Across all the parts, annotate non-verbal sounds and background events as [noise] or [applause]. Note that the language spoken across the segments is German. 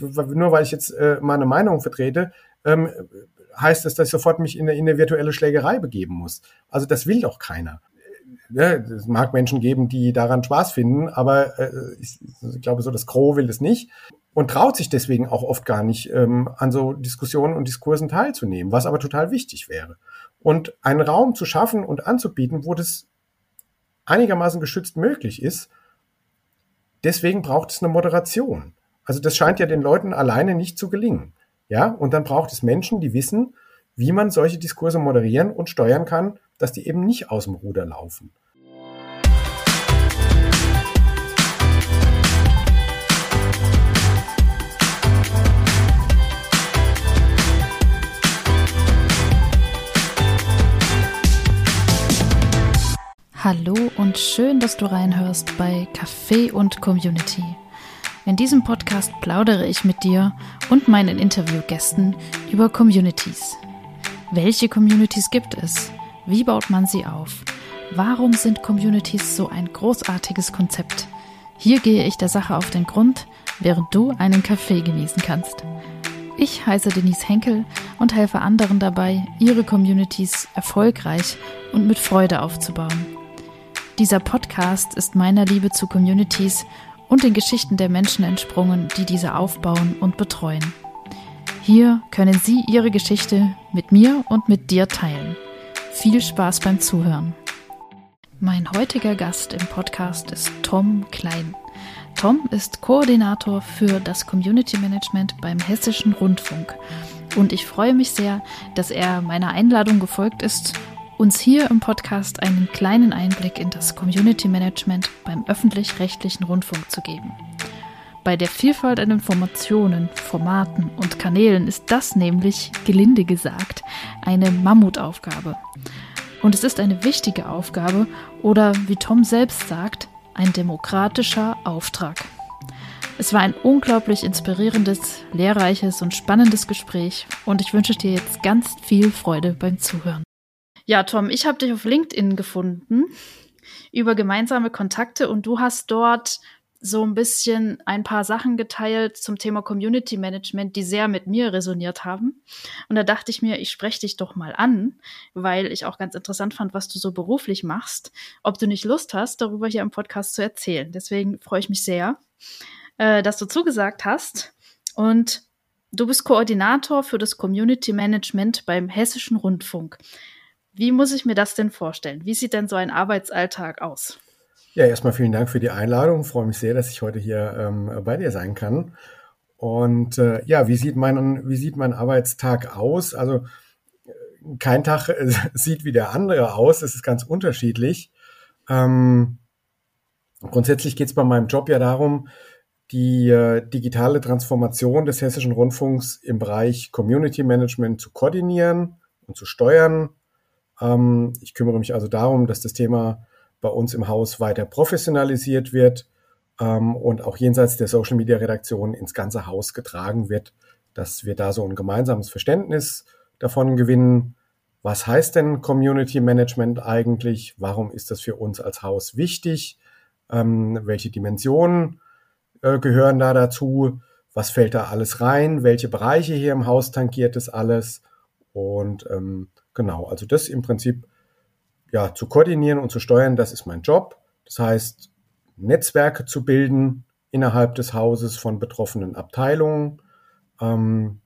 nur weil ich jetzt äh, meine Meinung vertrete, ähm, heißt es, dass ich sofort mich in eine, in eine virtuelle Schlägerei begeben muss. Also das will doch keiner. Ja, es mag Menschen geben, die daran Spaß finden, aber äh, ich, ich glaube, so das Gros will es nicht und traut sich deswegen auch oft gar nicht, ähm, an so Diskussionen und Diskursen teilzunehmen, was aber total wichtig wäre. Und einen Raum zu schaffen und anzubieten, wo das einigermaßen geschützt möglich ist, deswegen braucht es eine Moderation. Also das scheint ja den Leuten alleine nicht zu gelingen. Ja, und dann braucht es Menschen, die wissen, wie man solche Diskurse moderieren und steuern kann, dass die eben nicht aus dem Ruder laufen. Hallo und schön, dass du reinhörst bei Café und Community. In diesem Podcast plaudere ich mit dir und meinen Interviewgästen über Communities. Welche Communities gibt es? Wie baut man sie auf? Warum sind Communities so ein großartiges Konzept? Hier gehe ich der Sache auf den Grund, während du einen Kaffee genießen kannst. Ich heiße Denise Henkel und helfe anderen dabei, ihre Communities erfolgreich und mit Freude aufzubauen. Dieser Podcast ist meiner Liebe zu Communities und den Geschichten der Menschen entsprungen, die diese aufbauen und betreuen. Hier können Sie Ihre Geschichte mit mir und mit dir teilen. Viel Spaß beim Zuhören. Mein heutiger Gast im Podcast ist Tom Klein. Tom ist Koordinator für das Community Management beim Hessischen Rundfunk. Und ich freue mich sehr, dass er meiner Einladung gefolgt ist uns hier im Podcast einen kleinen Einblick in das Community Management beim öffentlich-rechtlichen Rundfunk zu geben. Bei der Vielfalt an Informationen, Formaten und Kanälen ist das nämlich, gelinde gesagt, eine Mammutaufgabe. Und es ist eine wichtige Aufgabe oder, wie Tom selbst sagt, ein demokratischer Auftrag. Es war ein unglaublich inspirierendes, lehrreiches und spannendes Gespräch und ich wünsche dir jetzt ganz viel Freude beim Zuhören. Ja, Tom, ich habe dich auf LinkedIn gefunden über gemeinsame Kontakte und du hast dort so ein bisschen ein paar Sachen geteilt zum Thema Community Management, die sehr mit mir resoniert haben. Und da dachte ich mir, ich spreche dich doch mal an, weil ich auch ganz interessant fand, was du so beruflich machst, ob du nicht Lust hast, darüber hier im Podcast zu erzählen. Deswegen freue ich mich sehr, äh, dass du zugesagt hast. Und du bist Koordinator für das Community Management beim Hessischen Rundfunk. Wie muss ich mir das denn vorstellen? Wie sieht denn so ein Arbeitsalltag aus? Ja, erstmal vielen Dank für die Einladung. Ich freue mich sehr, dass ich heute hier ähm, bei dir sein kann. Und äh, ja, wie sieht mein, wie sieht mein Arbeitstag aus? Also kein Tag äh, [laughs] sieht wie der andere aus. Es ist ganz unterschiedlich. Ähm, grundsätzlich geht es bei meinem Job ja darum, die äh, digitale Transformation des Hessischen Rundfunks im Bereich Community Management zu koordinieren und zu steuern ähm, ich kümmere mich also darum, dass das Thema bei uns im Haus weiter professionalisiert wird ähm, und auch jenseits der Social Media Redaktion ins ganze Haus getragen wird, dass wir da so ein gemeinsames Verständnis davon gewinnen. Was heißt denn Community Management eigentlich? Warum ist das für uns als Haus wichtig? Ähm, welche Dimensionen äh, gehören da dazu? Was fällt da alles rein? Welche Bereiche hier im Haus tangiert es alles? Und ähm, Genau, also das im Prinzip ja zu koordinieren und zu steuern, das ist mein Job. Das heißt, Netzwerke zu bilden innerhalb des Hauses von betroffenen Abteilungen, ähm,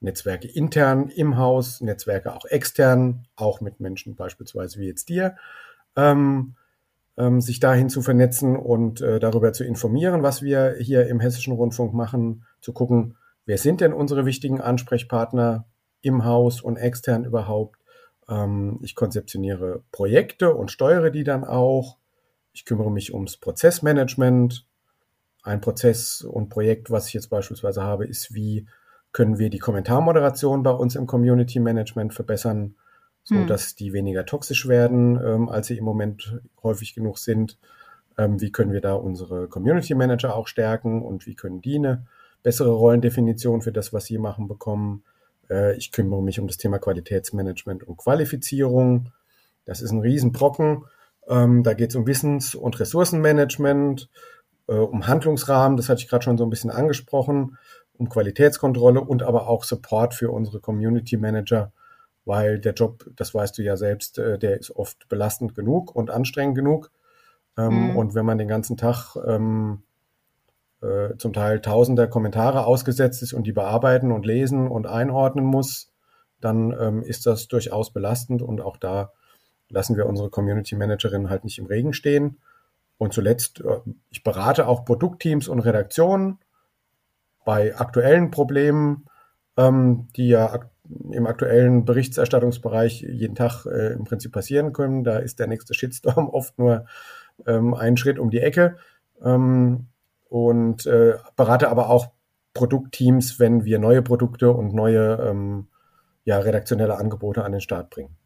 Netzwerke intern im Haus, Netzwerke auch extern, auch mit Menschen beispielsweise wie jetzt dir, ähm, ähm, sich dahin zu vernetzen und äh, darüber zu informieren, was wir hier im Hessischen Rundfunk machen, zu gucken, wer sind denn unsere wichtigen Ansprechpartner im Haus und extern überhaupt, ähm, ich konzeptioniere Projekte und steuere die dann auch. Ich kümmere mich ums Prozessmanagement. Ein Prozess und Projekt, was ich jetzt beispielsweise habe, ist, wie können wir die Kommentarmoderation bei uns im Community Management verbessern, so hm. dass die weniger toxisch werden, ähm, als sie im Moment häufig genug sind. Ähm, wie können wir da unsere Community Manager auch stärken und wie können die eine bessere Rollendefinition für das, was sie machen, bekommen? Äh, ich kümmere mich um das Thema Qualitätsmanagement und Qualifizierung. Das ist ein Riesenbrocken. Ähm, da geht es um Wissens- und Ressourcenmanagement, äh, um Handlungsrahmen, das hatte ich gerade schon so ein bisschen angesprochen. um Qualitätskontrolle und aber auch Support für unsere Community Manager, weil der Job, das weißt du ja selbst, äh, der ist oft belastend genug und anstrengend genug. Ähm, mhm. Und wenn man den ganzen Tag ähm, äh, zum Teil tausender Kommentare ausgesetzt ist und die bearbeiten und lesen und einordnen muss, dann ähm, ist das durchaus belastend und auch da lassen wir unsere Community Managerin halt nicht im Regen stehen. Und zuletzt, äh, ich berate auch Produktteams und Redaktionen bei aktuellen Problemen, ähm, die ja ak im aktuellen Berichterstattungsbereich jeden Tag äh, im Prinzip passieren können. Da ist der nächste Shitstorm [laughs] oft nur ähm, einen Schritt um die Ecke. Ähm, und äh, berate aber auch Produktteams, wenn wir neue Produkte und neue ähm, ja, redaktionelle Angebote an den Start bringen.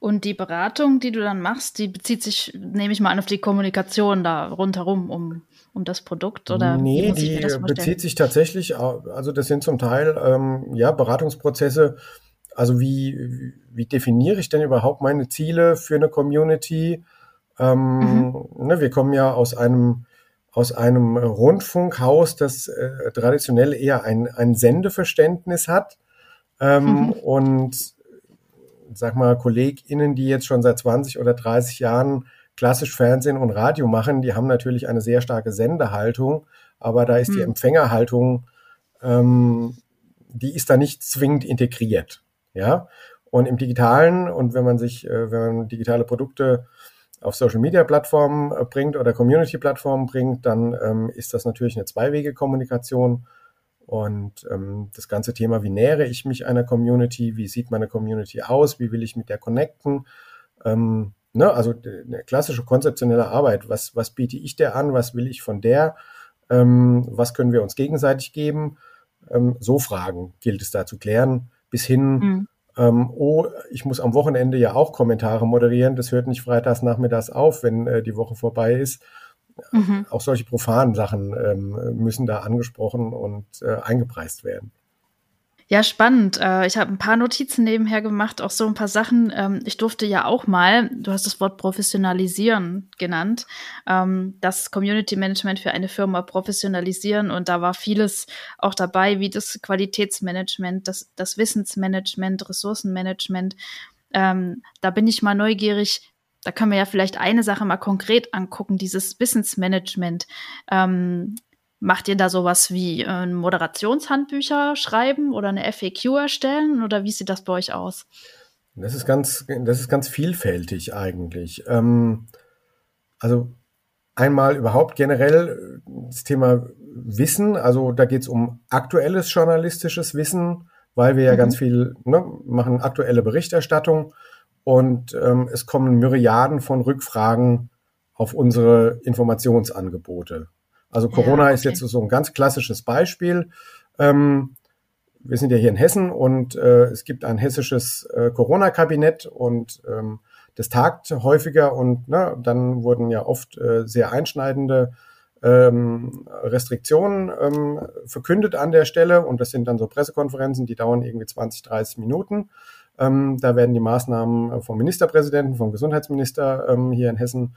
Und die Beratung, die du dann machst, die bezieht sich, nehme ich mal an, auf die Kommunikation da rundherum um, um das Produkt oder? Nee, die bezieht sich tatsächlich, also das sind zum Teil ähm, ja Beratungsprozesse. Also wie, wie definiere ich denn überhaupt meine Ziele für eine Community? Ähm, mhm. ne, wir kommen ja aus einem aus einem Rundfunkhaus, das äh, traditionell eher ein, ein Sendeverständnis hat. Ähm, mhm. Und sag mal, KollegInnen, die jetzt schon seit 20 oder 30 Jahren klassisch Fernsehen und Radio machen, die haben natürlich eine sehr starke Sendehaltung, aber da ist mhm. die Empfängerhaltung, ähm, die ist da nicht zwingend integriert. Ja. Und im Digitalen und wenn man sich, äh, wenn man digitale Produkte auf Social Media Plattformen äh, bringt oder Community Plattformen bringt, dann ähm, ist das natürlich eine Zweiwege-Kommunikation. Und ähm, das ganze Thema, wie nähere ich mich einer Community, wie sieht meine Community aus, wie will ich mit der connecten, ähm, ne, also eine klassische konzeptionelle Arbeit, was, was biete ich der an, was will ich von der, ähm, was können wir uns gegenseitig geben, ähm, so Fragen gilt es da zu klären, bis hin, mhm ähm, oh, ich muss am Wochenende ja auch Kommentare moderieren, das hört nicht freitags nachmittags auf, wenn äh, die Woche vorbei ist. Mhm. Auch solche profanen Sachen ähm, müssen da angesprochen und äh, eingepreist werden. Ja, spannend. Äh, ich habe ein paar Notizen nebenher gemacht, auch so ein paar Sachen. Ähm, ich durfte ja auch mal, du hast das Wort professionalisieren genannt, ähm, das Community Management für eine Firma professionalisieren und da war vieles auch dabei, wie das Qualitätsmanagement, das, das Wissensmanagement, Ressourcenmanagement. Ähm, da bin ich mal neugierig. Da können wir ja vielleicht eine Sache mal konkret angucken, dieses Wissensmanagement. Macht ihr da sowas wie äh, Moderationshandbücher schreiben oder eine FAQ erstellen oder wie sieht das bei euch aus? Das ist ganz, das ist ganz vielfältig eigentlich. Ähm, also einmal überhaupt generell das Thema Wissen, also da geht es um aktuelles journalistisches Wissen, weil wir ja mhm. ganz viel ne, machen, aktuelle Berichterstattung und ähm, es kommen Myriaden von Rückfragen auf unsere Informationsangebote. Also Corona ja, okay. ist jetzt so ein ganz klassisches Beispiel. Ähm, wir sind ja hier in Hessen und äh, es gibt ein hessisches äh, Corona-Kabinett und ähm, das tagt häufiger und ne, dann wurden ja oft äh, sehr einschneidende ähm, Restriktionen ähm, verkündet an der Stelle und das sind dann so Pressekonferenzen, die dauern irgendwie 20, 30 Minuten. Ähm, da werden die Maßnahmen vom Ministerpräsidenten, vom Gesundheitsminister ähm, hier in Hessen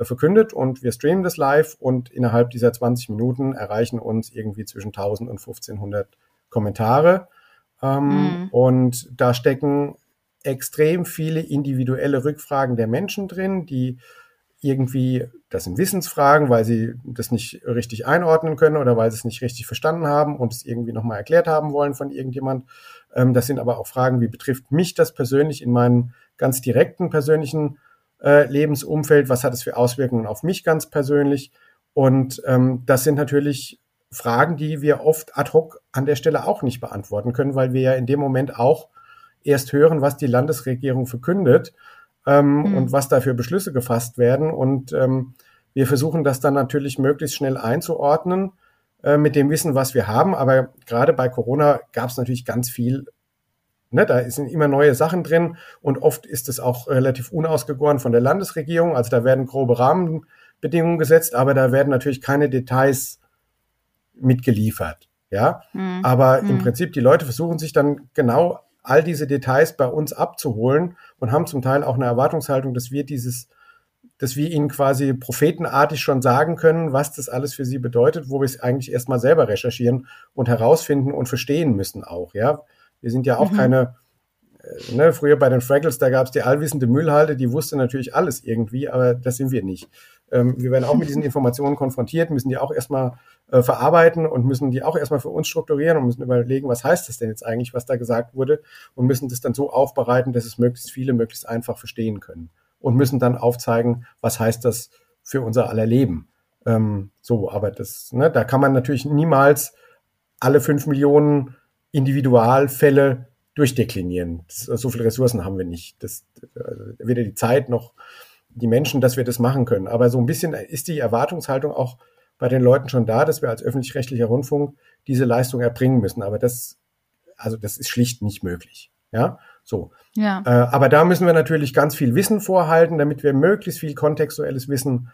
verkündet und wir streamen das live und innerhalb dieser 20 Minuten erreichen uns irgendwie zwischen 1000 und 1500 Kommentare. Ähm, mhm. Und da stecken extrem viele individuelle Rückfragen der Menschen drin, die irgendwie, das sind Wissensfragen, weil sie das nicht richtig einordnen können oder weil sie es nicht richtig verstanden haben und es irgendwie nochmal erklärt haben wollen von irgendjemand. Ähm, das sind aber auch Fragen, wie betrifft mich das persönlich in meinen ganz direkten persönlichen äh, Lebensumfeld, was hat es für Auswirkungen auf mich ganz persönlich. Und ähm, das sind natürlich Fragen, die wir oft ad hoc an der Stelle auch nicht beantworten können, weil wir ja in dem Moment auch erst hören, was die Landesregierung verkündet ähm, mhm. und was da für Beschlüsse gefasst werden. Und ähm, wir versuchen das dann natürlich möglichst schnell einzuordnen äh, mit dem Wissen, was wir haben. Aber gerade bei Corona gab es natürlich ganz viel Ne, da sind immer neue Sachen drin und oft ist es auch relativ unausgegoren von der Landesregierung. Also da werden grobe Rahmenbedingungen gesetzt, aber da werden natürlich keine Details mitgeliefert. Ja, mhm. aber im Prinzip die Leute versuchen sich dann genau all diese Details bei uns abzuholen und haben zum Teil auch eine Erwartungshaltung, dass wir dieses dass wir ihnen quasi prophetenartig schon sagen können, was das alles für sie bedeutet, wo wir es eigentlich erstmal selber recherchieren und herausfinden und verstehen müssen auch, ja. Wir sind ja auch mhm. keine, äh, ne, früher bei den Fraggles, da gab es die allwissende Müllhalde, die wusste natürlich alles irgendwie, aber das sind wir nicht. Ähm, wir werden auch mit diesen [laughs] Informationen konfrontiert, müssen die auch erstmal äh, verarbeiten und müssen die auch erstmal für uns strukturieren und müssen überlegen, was heißt das denn jetzt eigentlich, was da gesagt wurde und müssen das dann so aufbereiten, dass es möglichst viele möglichst einfach verstehen können und müssen dann aufzeigen, was heißt das für unser aller Leben. Ähm, so, aber das, ne, da kann man natürlich niemals alle fünf Millionen Individualfälle durchdeklinieren. Das, so viele Ressourcen haben wir nicht. Das, äh, weder die Zeit noch die Menschen, dass wir das machen können. Aber so ein bisschen ist die Erwartungshaltung auch bei den Leuten schon da, dass wir als öffentlich-rechtlicher Rundfunk diese Leistung erbringen müssen. Aber das, also das ist schlicht nicht möglich. Ja, so. Ja. Äh, aber da müssen wir natürlich ganz viel Wissen vorhalten, damit wir möglichst viel kontextuelles Wissen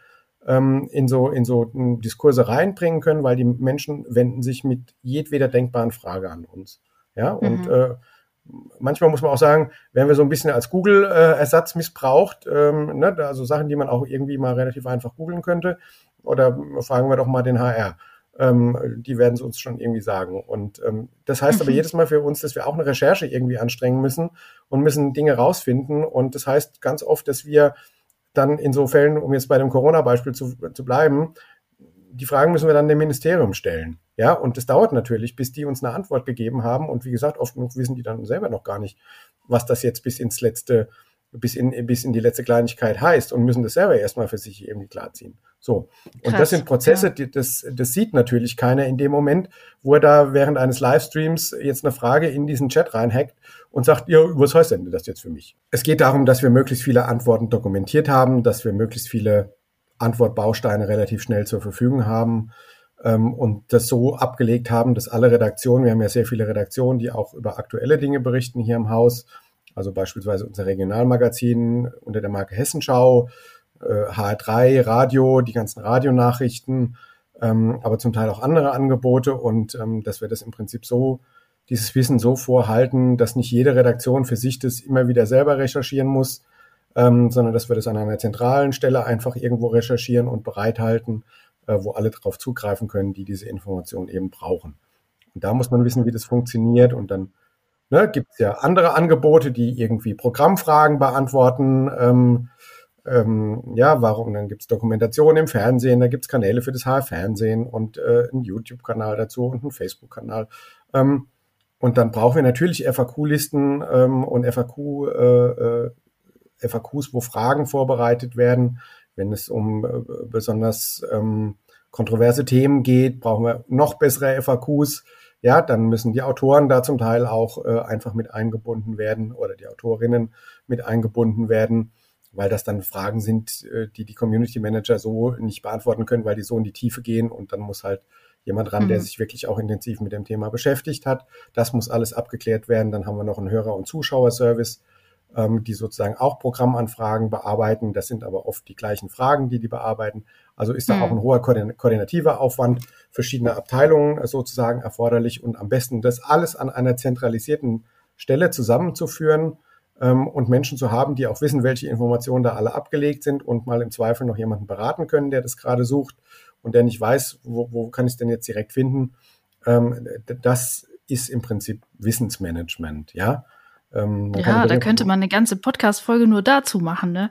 ähm, in so in so Diskurse reinbringen können, weil die Menschen wenden sich mit jedweder denkbaren Frage an uns. Ja, und mhm. äh, manchmal muss man auch sagen, werden wir so ein bisschen als Google-Ersatz missbraucht, ähm, ne? also Sachen, die man auch irgendwie mal relativ einfach googeln könnte. Oder fragen wir doch mal den HR. Ähm, die werden es uns schon irgendwie sagen. Und ähm, das heißt mhm. aber jedes Mal für uns, dass wir auch eine Recherche irgendwie anstrengen müssen und müssen Dinge rausfinden. Und das heißt ganz oft, dass wir dann in so Fällen, um jetzt bei dem Corona-Beispiel zu, zu bleiben, die Fragen müssen wir dann dem Ministerium stellen. Ja, und das dauert natürlich, bis die uns eine Antwort gegeben haben. Und wie gesagt, oft genug wissen die dann selber noch gar nicht, was das jetzt bis ins letzte, bis in, bis in die letzte Kleinigkeit heißt und müssen das selber erstmal für sich irgendwie klarziehen. So. Und Krass, das sind Prozesse, ja. die, das, das sieht natürlich keiner in dem Moment, wo er da während eines Livestreams jetzt eine Frage in diesen Chat reinhackt und sagt, ja, was heißt denn das jetzt für mich? Es geht darum, dass wir möglichst viele Antworten dokumentiert haben, dass wir möglichst viele Antwortbausteine relativ schnell zur Verfügung haben ähm, und das so abgelegt haben, dass alle Redaktionen, wir haben ja sehr viele Redaktionen, die auch über aktuelle Dinge berichten hier im Haus, also beispielsweise unser Regionalmagazin unter der Marke Hessenschau, äh, HR3, Radio, die ganzen Radionachrichten, ähm, aber zum Teil auch andere Angebote und ähm, dass wir das im Prinzip so, dieses Wissen so vorhalten, dass nicht jede Redaktion für sich das immer wieder selber recherchieren muss, ähm, sondern dass wir das an einer zentralen Stelle einfach irgendwo recherchieren und bereithalten, äh, wo alle darauf zugreifen können, die diese Information eben brauchen. Und da muss man wissen, wie das funktioniert und dann ne, gibt es ja andere Angebote, die irgendwie Programmfragen beantworten. Ähm, ähm, ja, warum? Dann gibt es Dokumentation im Fernsehen, da gibt es Kanäle für das HR-Fernsehen und äh, einen YouTube-Kanal dazu und einen Facebook-Kanal. Ähm, und dann brauchen wir natürlich FAQ-Listen ähm, und FAQ, äh, äh, FAQs, wo Fragen vorbereitet werden. Wenn es um äh, besonders ähm, kontroverse Themen geht, brauchen wir noch bessere FAQs. Ja, dann müssen die Autoren da zum Teil auch äh, einfach mit eingebunden werden oder die Autorinnen mit eingebunden werden, weil das dann Fragen sind, äh, die die Community Manager so nicht beantworten können, weil die so in die Tiefe gehen und dann muss halt jemand ran, mhm. der sich wirklich auch intensiv mit dem Thema beschäftigt hat. Das muss alles abgeklärt werden. Dann haben wir noch einen Hörer- und Zuschauerservice ähm, die sozusagen auch Programmanfragen bearbeiten. Das sind aber oft die gleichen Fragen, die die bearbeiten. Also ist da mhm. auch ein hoher koordinativer Aufwand verschiedener Abteilungen sozusagen erforderlich und am besten das alles an einer zentralisierten Stelle zusammenzuführen ähm, und Menschen zu haben, die auch wissen, welche Informationen da alle abgelegt sind und mal im Zweifel noch jemanden beraten können, der das gerade sucht und der nicht weiß, wo, wo kann ich es denn jetzt direkt finden. Ähm, das ist im Prinzip Wissensmanagement, ja. Ähm, ja, da könnte man eine ganze Podcast-Folge nur dazu machen. Ne?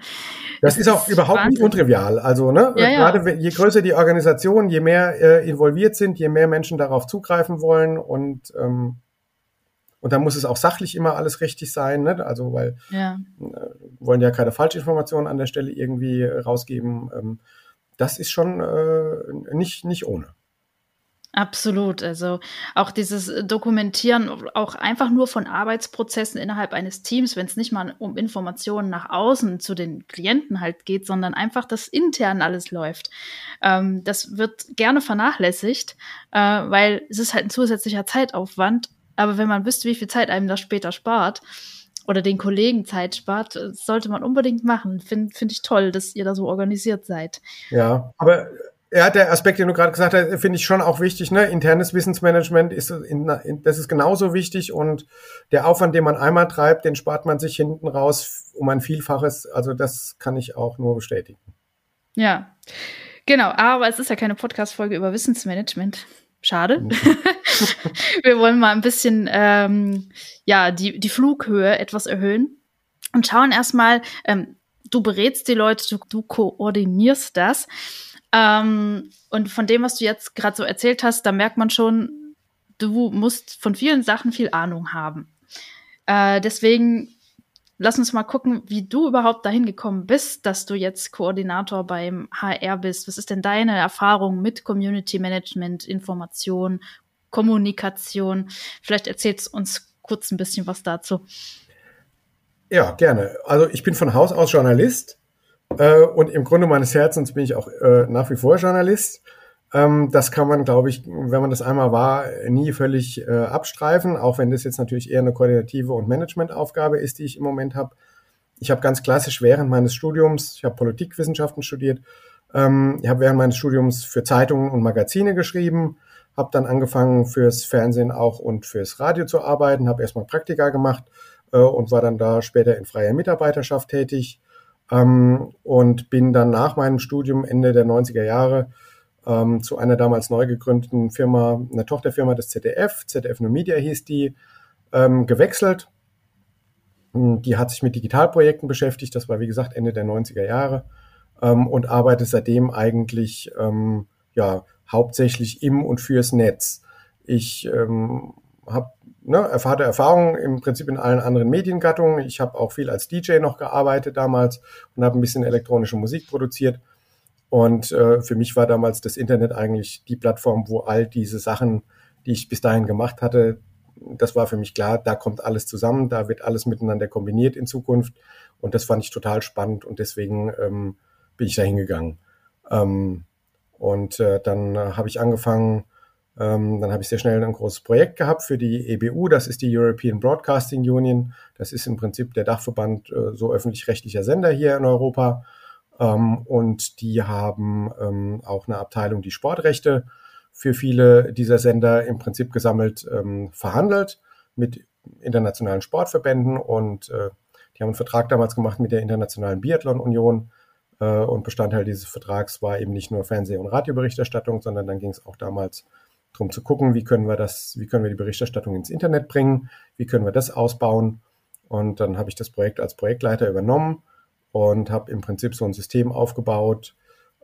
Das, das ist auch überhaupt Wahnsinn. nicht untrivial. Also, ne, ja, gerade ja. je größer die Organisation, je mehr äh, involviert sind, je mehr Menschen darauf zugreifen wollen und ähm, und dann muss es auch sachlich immer alles richtig sein, ne? Also, weil ja. äh, wollen ja keine Falschinformationen an der Stelle irgendwie rausgeben. Ähm, das ist schon äh, nicht, nicht ohne. Absolut. Also auch dieses Dokumentieren, auch einfach nur von Arbeitsprozessen innerhalb eines Teams, wenn es nicht mal um Informationen nach außen zu den Klienten halt geht, sondern einfach, dass intern alles läuft. Ähm, das wird gerne vernachlässigt, äh, weil es ist halt ein zusätzlicher Zeitaufwand. Aber wenn man wüsste, wie viel Zeit einem das später spart, oder den Kollegen Zeit spart, sollte man unbedingt machen. Finde find ich toll, dass ihr da so organisiert seid. Ja, aber ja, der Aspekt, den du gerade gesagt hast, finde ich schon auch wichtig. Ne? Internes Wissensmanagement ist, in, in, das ist genauso wichtig und der Aufwand, den man einmal treibt, den spart man sich hinten raus um ein Vielfaches. Also das kann ich auch nur bestätigen. Ja, genau. Aber es ist ja keine Podcast-Folge über Wissensmanagement. Schade. Mhm. [laughs] Wir wollen mal ein bisschen ähm, ja die die Flughöhe etwas erhöhen und schauen erstmal. Ähm, du berätst die Leute, du, du koordinierst das. Ähm, und von dem, was du jetzt gerade so erzählt hast, da merkt man schon, du musst von vielen Sachen viel Ahnung haben. Äh, deswegen lass uns mal gucken, wie du überhaupt dahin gekommen bist, dass du jetzt Koordinator beim HR bist. Was ist denn deine Erfahrung mit Community Management, Information, Kommunikation? Vielleicht erzählst du uns kurz ein bisschen was dazu. Ja, gerne. Also ich bin von Haus aus Journalist äh, und im Grunde meines Herzens bin ich auch äh, nach wie vor Journalist. Ähm, das kann man, glaube ich, wenn man das einmal war, nie völlig äh, abstreifen, auch wenn das jetzt natürlich eher eine koordinative und Managementaufgabe ist, die ich im Moment habe. Ich habe ganz klassisch während meines Studiums, ich habe Politikwissenschaften studiert, ähm, ich habe während meines Studiums für Zeitungen und Magazine geschrieben, habe dann angefangen fürs Fernsehen auch und fürs Radio zu arbeiten, habe erstmal Praktika gemacht äh, und war dann da später in freier Mitarbeiterschaft tätig ähm, und bin dann nach meinem Studium Ende der 90er Jahre ähm, zu einer damals neu gegründeten Firma, einer Tochterfirma des ZDF, ZDF New Media hieß die, ähm, gewechselt. Hm, die hat sich mit Digitalprojekten beschäftigt, das war wie gesagt Ende der 90er Jahre ähm, und arbeitet seitdem eigentlich ähm, ja, hauptsächlich im und fürs Netz. Ich ähm, habe ne, hatte Erfahrung im Prinzip in allen anderen Mediengattungen. Ich habe auch viel als DJ noch gearbeitet damals und habe ein bisschen elektronische Musik produziert und äh, für mich war damals das Internet eigentlich die Plattform, wo all diese Sachen, die ich bis dahin gemacht hatte, das war für mich klar, da kommt alles zusammen, da wird alles miteinander kombiniert in Zukunft. Und das fand ich total spannend und deswegen ähm, bin ich da hingegangen. Ähm, und äh, dann äh, habe ich angefangen, ähm, dann habe ich sehr schnell ein großes Projekt gehabt für die EBU, das ist die European Broadcasting Union. Das ist im Prinzip der Dachverband äh, so öffentlich-rechtlicher Sender hier in Europa. Ähm, und die haben ähm, auch eine Abteilung, die Sportrechte für viele dieser Sender im Prinzip gesammelt ähm, verhandelt mit internationalen Sportverbänden und äh, die haben einen Vertrag damals gemacht mit der Internationalen Biathlon Union äh, und Bestandteil dieses Vertrags war eben nicht nur Fernseh- und Radioberichterstattung, sondern dann ging es auch damals darum zu gucken, wie können wir das, wie können wir die Berichterstattung ins Internet bringen, wie können wir das ausbauen. Und dann habe ich das Projekt als Projektleiter übernommen und habe im Prinzip so ein System aufgebaut,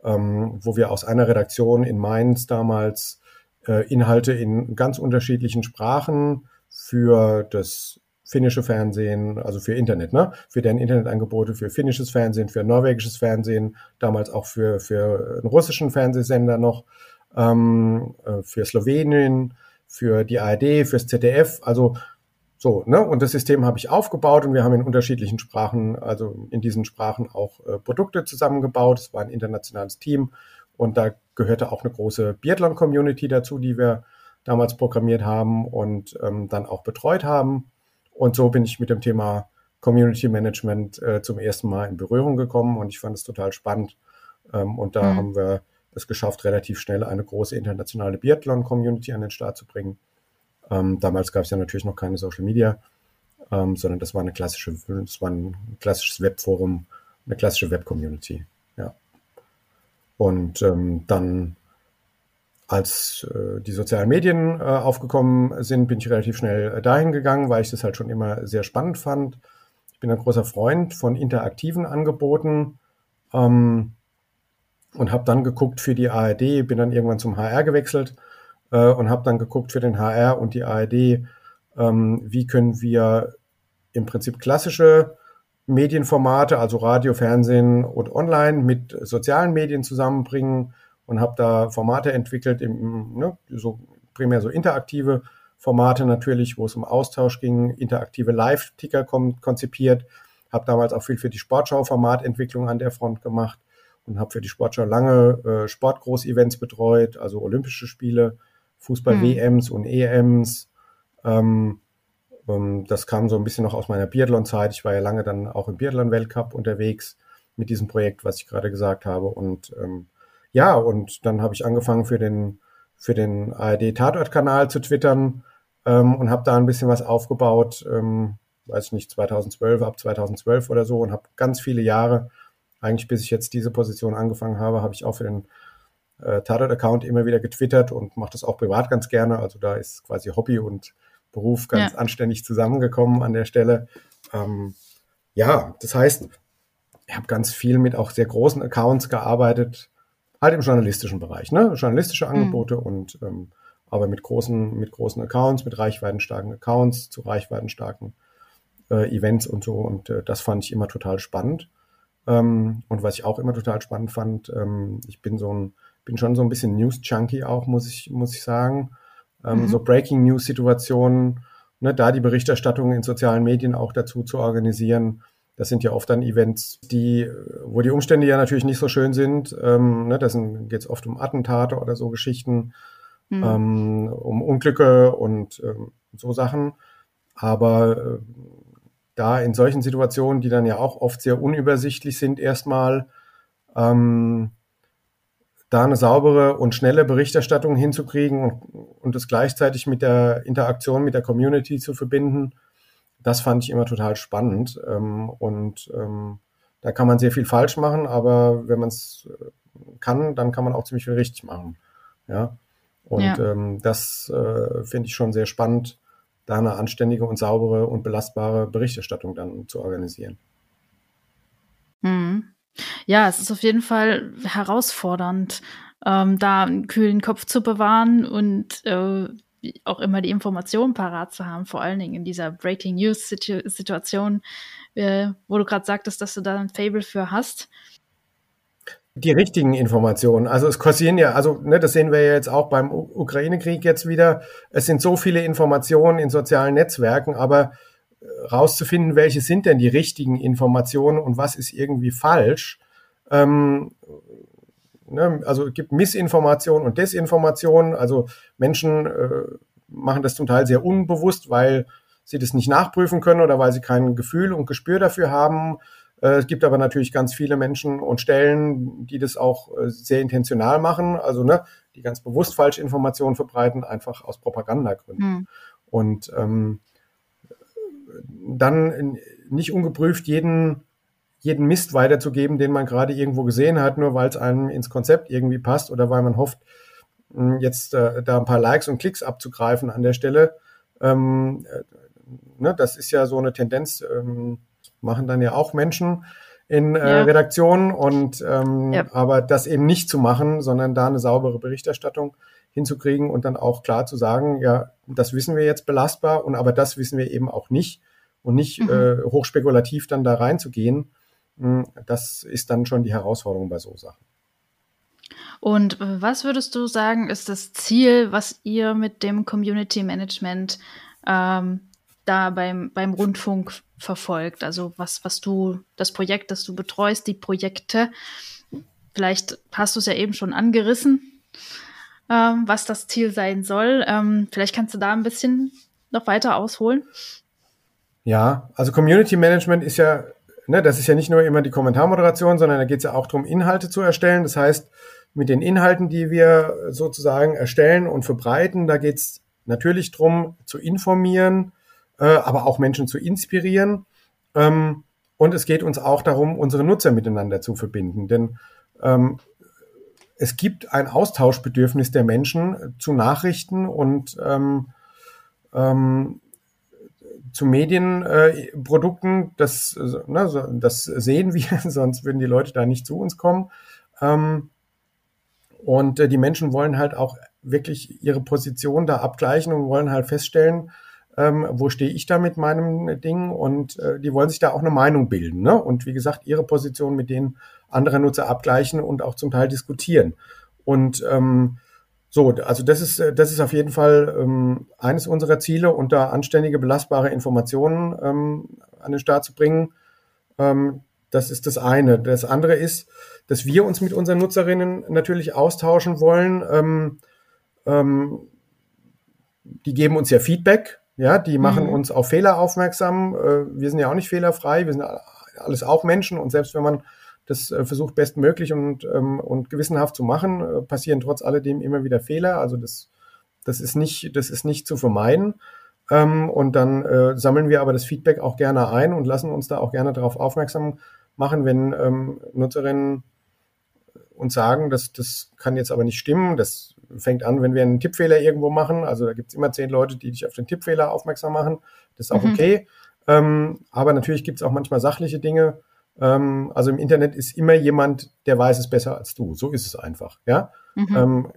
ähm, wo wir aus einer Redaktion in Mainz damals äh, Inhalte in ganz unterschiedlichen Sprachen für das finnische Fernsehen, also für Internet, ne? für deren Internetangebote, für finnisches Fernsehen, für norwegisches Fernsehen, damals auch für, für einen russischen Fernsehsender noch, ähm, äh, für Slowenien, für die ARD, fürs ZDF, also so, ne? Und das System habe ich aufgebaut und wir haben in unterschiedlichen Sprachen, also in diesen Sprachen auch äh, Produkte zusammengebaut. Es war ein internationales Team und da gehörte auch eine große Biathlon-Community dazu, die wir damals programmiert haben und ähm, dann auch betreut haben. Und so bin ich mit dem Thema Community Management äh, zum ersten Mal in Berührung gekommen und ich fand es total spannend. Ähm, und da mhm. haben wir es geschafft, relativ schnell eine große internationale Biathlon-Community an den Start zu bringen. Ähm, damals gab es ja natürlich noch keine Social Media, ähm, sondern das war eine klassische, das war ein klassisches Webforum, eine klassische Web-Community. Ja. Und ähm, dann, als äh, die sozialen Medien äh, aufgekommen sind, bin ich relativ schnell äh, dahin gegangen, weil ich das halt schon immer sehr spannend fand. Ich bin ein großer Freund von interaktiven Angeboten ähm, und habe dann geguckt für die ARD, bin dann irgendwann zum HR gewechselt äh, und habe dann geguckt für den HR und die ARD, ähm, wie können wir im Prinzip klassische Medienformate, also Radio, Fernsehen und Online mit sozialen Medien zusammenbringen und habe da Formate entwickelt, im, ne, so primär so interaktive Formate natürlich, wo es um Austausch ging, interaktive Live-Ticker konzipiert, habe damals auch viel für die Sportschau-Formatentwicklung an der Front gemacht und habe für die Sportschau lange äh, Sportgroß-Events betreut, also Olympische Spiele, Fußball-WMs hm. und EMs. Ähm, ähm, das kam so ein bisschen noch aus meiner Biathlon-Zeit. Ich war ja lange dann auch im Biathlon-Weltcup unterwegs mit diesem Projekt, was ich gerade gesagt habe. Und ähm, ja, und dann habe ich angefangen für den, für den ARD-Tatort-Kanal zu twittern ähm, und habe da ein bisschen was aufgebaut, ähm, weiß ich nicht, 2012, ab 2012 oder so und habe ganz viele Jahre eigentlich bis ich jetzt diese Position angefangen habe, habe ich auch für den äh, Tatort-Account immer wieder getwittert und mache das auch privat ganz gerne. Also da ist quasi Hobby und Beruf ganz ja. anständig zusammengekommen an der Stelle. Ähm, ja, das heißt, ich habe ganz viel mit auch sehr großen Accounts gearbeitet, halt im journalistischen Bereich, ne? Journalistische mhm. Angebote mhm. und ähm, aber mit großen, mit großen Accounts, mit reichweitenstarken Accounts, zu reichweitenstarken äh, Events und so. Und äh, das fand ich immer total spannend. Ähm, und was ich auch immer total spannend fand, ähm, ich bin so ein, bin schon so ein bisschen News-Junkie auch, muss ich, muss ich sagen. Ähm, mhm. So Breaking-News-Situationen, ne, da die Berichterstattung in sozialen Medien auch dazu zu organisieren. Das sind ja oft dann Events, die, wo die Umstände ja natürlich nicht so schön sind. Ähm, ne, da geht es oft um Attentate oder so Geschichten, mhm. ähm, um Unglücke und ähm, so Sachen. Aber äh, da in solchen Situationen, die dann ja auch oft sehr unübersichtlich sind, erstmal ähm, da eine saubere und schnelle Berichterstattung hinzukriegen und, und das gleichzeitig mit der Interaktion mit der Community zu verbinden, das fand ich immer total spannend. Ähm, und ähm, da kann man sehr viel falsch machen, aber wenn man es äh, kann, dann kann man auch ziemlich viel richtig machen. Ja. Und ja. Ähm, das äh, finde ich schon sehr spannend, da eine anständige und saubere und belastbare Berichterstattung dann zu organisieren. Hm. Ja, es ist auf jeden Fall herausfordernd, ähm, da einen kühlen Kopf zu bewahren und äh, auch immer die Informationen parat zu haben, vor allen Dingen in dieser Breaking News Situation, äh, wo du gerade sagtest, dass du da ein Fable für hast die richtigen Informationen. Also es kursieren ja, also ne, das sehen wir ja jetzt auch beim Ukraine-Krieg jetzt wieder. Es sind so viele Informationen in sozialen Netzwerken, aber äh, rauszufinden, welche sind denn die richtigen Informationen und was ist irgendwie falsch. Ähm, ne, also es gibt Missinformation und Desinformation. Also Menschen äh, machen das zum Teil sehr unbewusst, weil sie das nicht nachprüfen können oder weil sie kein Gefühl und Gespür dafür haben. Äh, es gibt aber natürlich ganz viele Menschen und Stellen, die das auch äh, sehr intentional machen, also ne, die ganz bewusst falsche Informationen verbreiten, einfach aus Propagandagründen. Mhm. Und ähm, dann nicht ungeprüft jeden, jeden Mist weiterzugeben, den man gerade irgendwo gesehen hat, nur weil es einem ins Konzept irgendwie passt oder weil man hofft, hm, jetzt äh, da ein paar Likes und Klicks abzugreifen an der Stelle. Ähm, äh, ne, das ist ja so eine Tendenz, ähm, machen dann ja auch Menschen in äh, ja. Redaktionen und ähm, ja. aber das eben nicht zu machen, sondern da eine saubere Berichterstattung hinzukriegen und dann auch klar zu sagen, ja, das wissen wir jetzt belastbar und aber das wissen wir eben auch nicht und nicht mhm. äh, hochspekulativ dann da reinzugehen. Hm, das ist dann schon die Herausforderung bei so Sachen. Und was würdest du sagen, ist das Ziel, was ihr mit dem Community Management ähm, da beim, beim Rundfunk verfolgt? Also was, was du, das Projekt, das du betreust, die Projekte, vielleicht hast du es ja eben schon angerissen, ähm, was das Ziel sein soll. Ähm, vielleicht kannst du da ein bisschen noch weiter ausholen. Ja, also Community Management ist ja, ne, das ist ja nicht nur immer die Kommentarmoderation, sondern da geht es ja auch darum, Inhalte zu erstellen. Das heißt, mit den Inhalten, die wir sozusagen erstellen und verbreiten, da geht es natürlich darum, zu informieren, äh, aber auch Menschen zu inspirieren. Ähm, und es geht uns auch darum, unsere Nutzer miteinander zu verbinden. Denn ähm, es gibt ein Austauschbedürfnis der Menschen zu Nachrichten und ähm, ähm, zu Medienprodukten. Äh, das, ne, das sehen wir, [laughs] sonst würden die Leute da nicht zu uns kommen. Ähm, und äh, die Menschen wollen halt auch wirklich ihre Position da abgleichen und wollen halt feststellen, ähm, wo stehe ich da mit meinem Ding und äh, die wollen sich da auch eine Meinung bilden. Ne? Und wie gesagt, ihre Position mit denen anderer Nutzer abgleichen und auch zum Teil diskutieren. Und ähm, so, also das ist, das ist auf jeden Fall ähm, eines unserer Ziele und da anständige, belastbare Informationen ähm, an den Start zu bringen. Ähm, das ist das eine. Das andere ist, dass wir uns mit unseren Nutzerinnen natürlich austauschen wollen. Ähm, ähm, die geben uns ja Feedback ja, die machen mhm. uns auf Fehler aufmerksam. Äh, wir sind ja auch nicht fehlerfrei. Wir sind alles auch Menschen. Und selbst wenn man das äh, versucht bestmöglich und, ähm, und gewissenhaft zu machen, äh, passieren trotz alledem immer wieder Fehler. Also das, das ist nicht, das ist nicht zu vermeiden. Ähm, und dann sammeln wir aber das Feedback auch gerne ein und lassen uns da auch gerne darauf aufmerksam machen, wenn ähm, Nutzerinnen uns sagen, dass das kann jetzt aber nicht stimmen. Das fängt an, wenn wir einen Tippfehler irgendwo machen. Also da gibt es immer zehn Leute, die dich auf den Tippfehler aufmerksam machen. Das ist auch mhm. okay. Ähm, aber natürlich gibt es auch manchmal sachliche Dinge. Ähm, also im Internet ist immer jemand, der weiß es besser als du. So ist es einfach. Ja. Mhm. Ähm,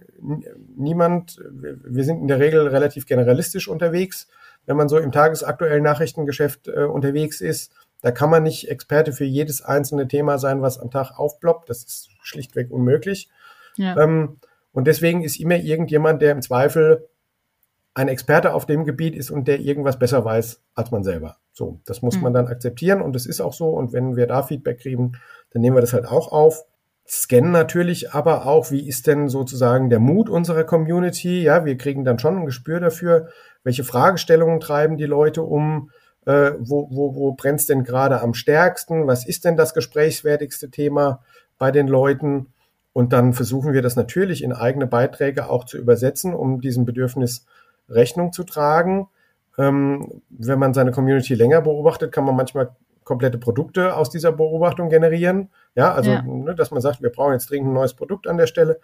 niemand, wir sind in der Regel relativ generalistisch unterwegs. Wenn man so im tagesaktuellen Nachrichtengeschäft äh, unterwegs ist, da kann man nicht Experte für jedes einzelne Thema sein, was am Tag aufploppt. Das ist schlichtweg unmöglich. Ja. Ähm, und deswegen ist immer irgendjemand, der im Zweifel ein Experte auf dem Gebiet ist und der irgendwas besser weiß als man selber. So, das muss mhm. man dann akzeptieren und das ist auch so. Und wenn wir da Feedback kriegen, dann nehmen wir das halt auch auf. Scannen natürlich aber auch, wie ist denn sozusagen der Mut unserer Community? Ja, wir kriegen dann schon ein Gespür dafür, welche Fragestellungen treiben die Leute um, äh, wo, wo, wo brennt es denn gerade am stärksten? Was ist denn das gesprächswertigste Thema bei den Leuten? Und dann versuchen wir das natürlich in eigene Beiträge auch zu übersetzen, um diesem Bedürfnis Rechnung zu tragen. Ähm, wenn man seine Community länger beobachtet, kann man manchmal komplette Produkte aus dieser Beobachtung generieren. Ja, also, ja. Ne, dass man sagt, wir brauchen jetzt dringend ein neues Produkt an der Stelle,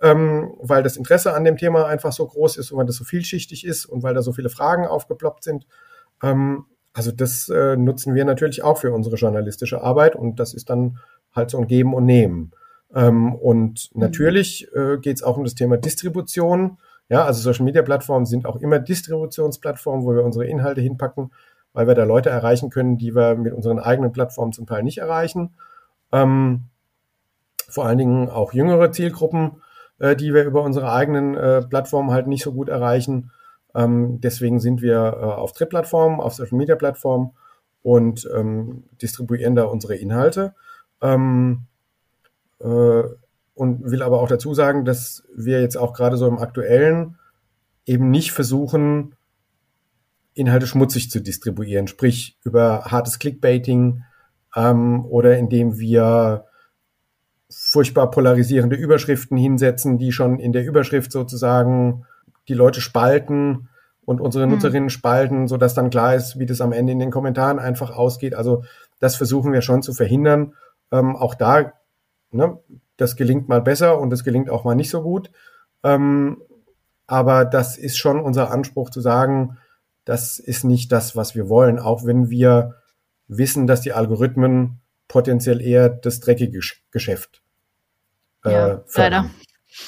ähm, weil das Interesse an dem Thema einfach so groß ist und weil das so vielschichtig ist und weil da so viele Fragen aufgeploppt sind. Ähm, also das äh, nutzen wir natürlich auch für unsere journalistische Arbeit und das ist dann halt so ein Geben und Nehmen. Ähm, und mhm. natürlich äh, geht es auch um das Thema Distribution. Ja, also Social Media Plattformen sind auch immer Distributionsplattformen, wo wir unsere Inhalte hinpacken, weil wir da Leute erreichen können, die wir mit unseren eigenen Plattformen zum Teil nicht erreichen. Ähm, vor allen Dingen auch jüngere Zielgruppen, äh, die wir über unsere eigenen äh, Plattformen halt nicht so gut erreichen. Ähm, deswegen sind wir äh, auf Drittplattformen, auf Social Media Plattformen und ähm, distribuieren da unsere Inhalte. Ähm, äh, und will aber auch dazu sagen, dass wir jetzt auch gerade so im aktuellen eben nicht versuchen, Inhalte schmutzig zu distribuieren, sprich über hartes Clickbaiting ähm, oder indem wir furchtbar polarisierende Überschriften hinsetzen, die schon in der Überschrift sozusagen die Leute spalten und unsere mhm. Nutzerinnen spalten, sodass dann klar ist, wie das am Ende in den Kommentaren einfach ausgeht. Also das versuchen wir schon zu verhindern. Ähm, auch da, ne, das gelingt mal besser und das gelingt auch mal nicht so gut. Ähm, aber das ist schon unser Anspruch zu sagen, das ist nicht das, was wir wollen, auch wenn wir wissen, dass die Algorithmen potenziell eher das dreckige Geschäft äh, ja, leider.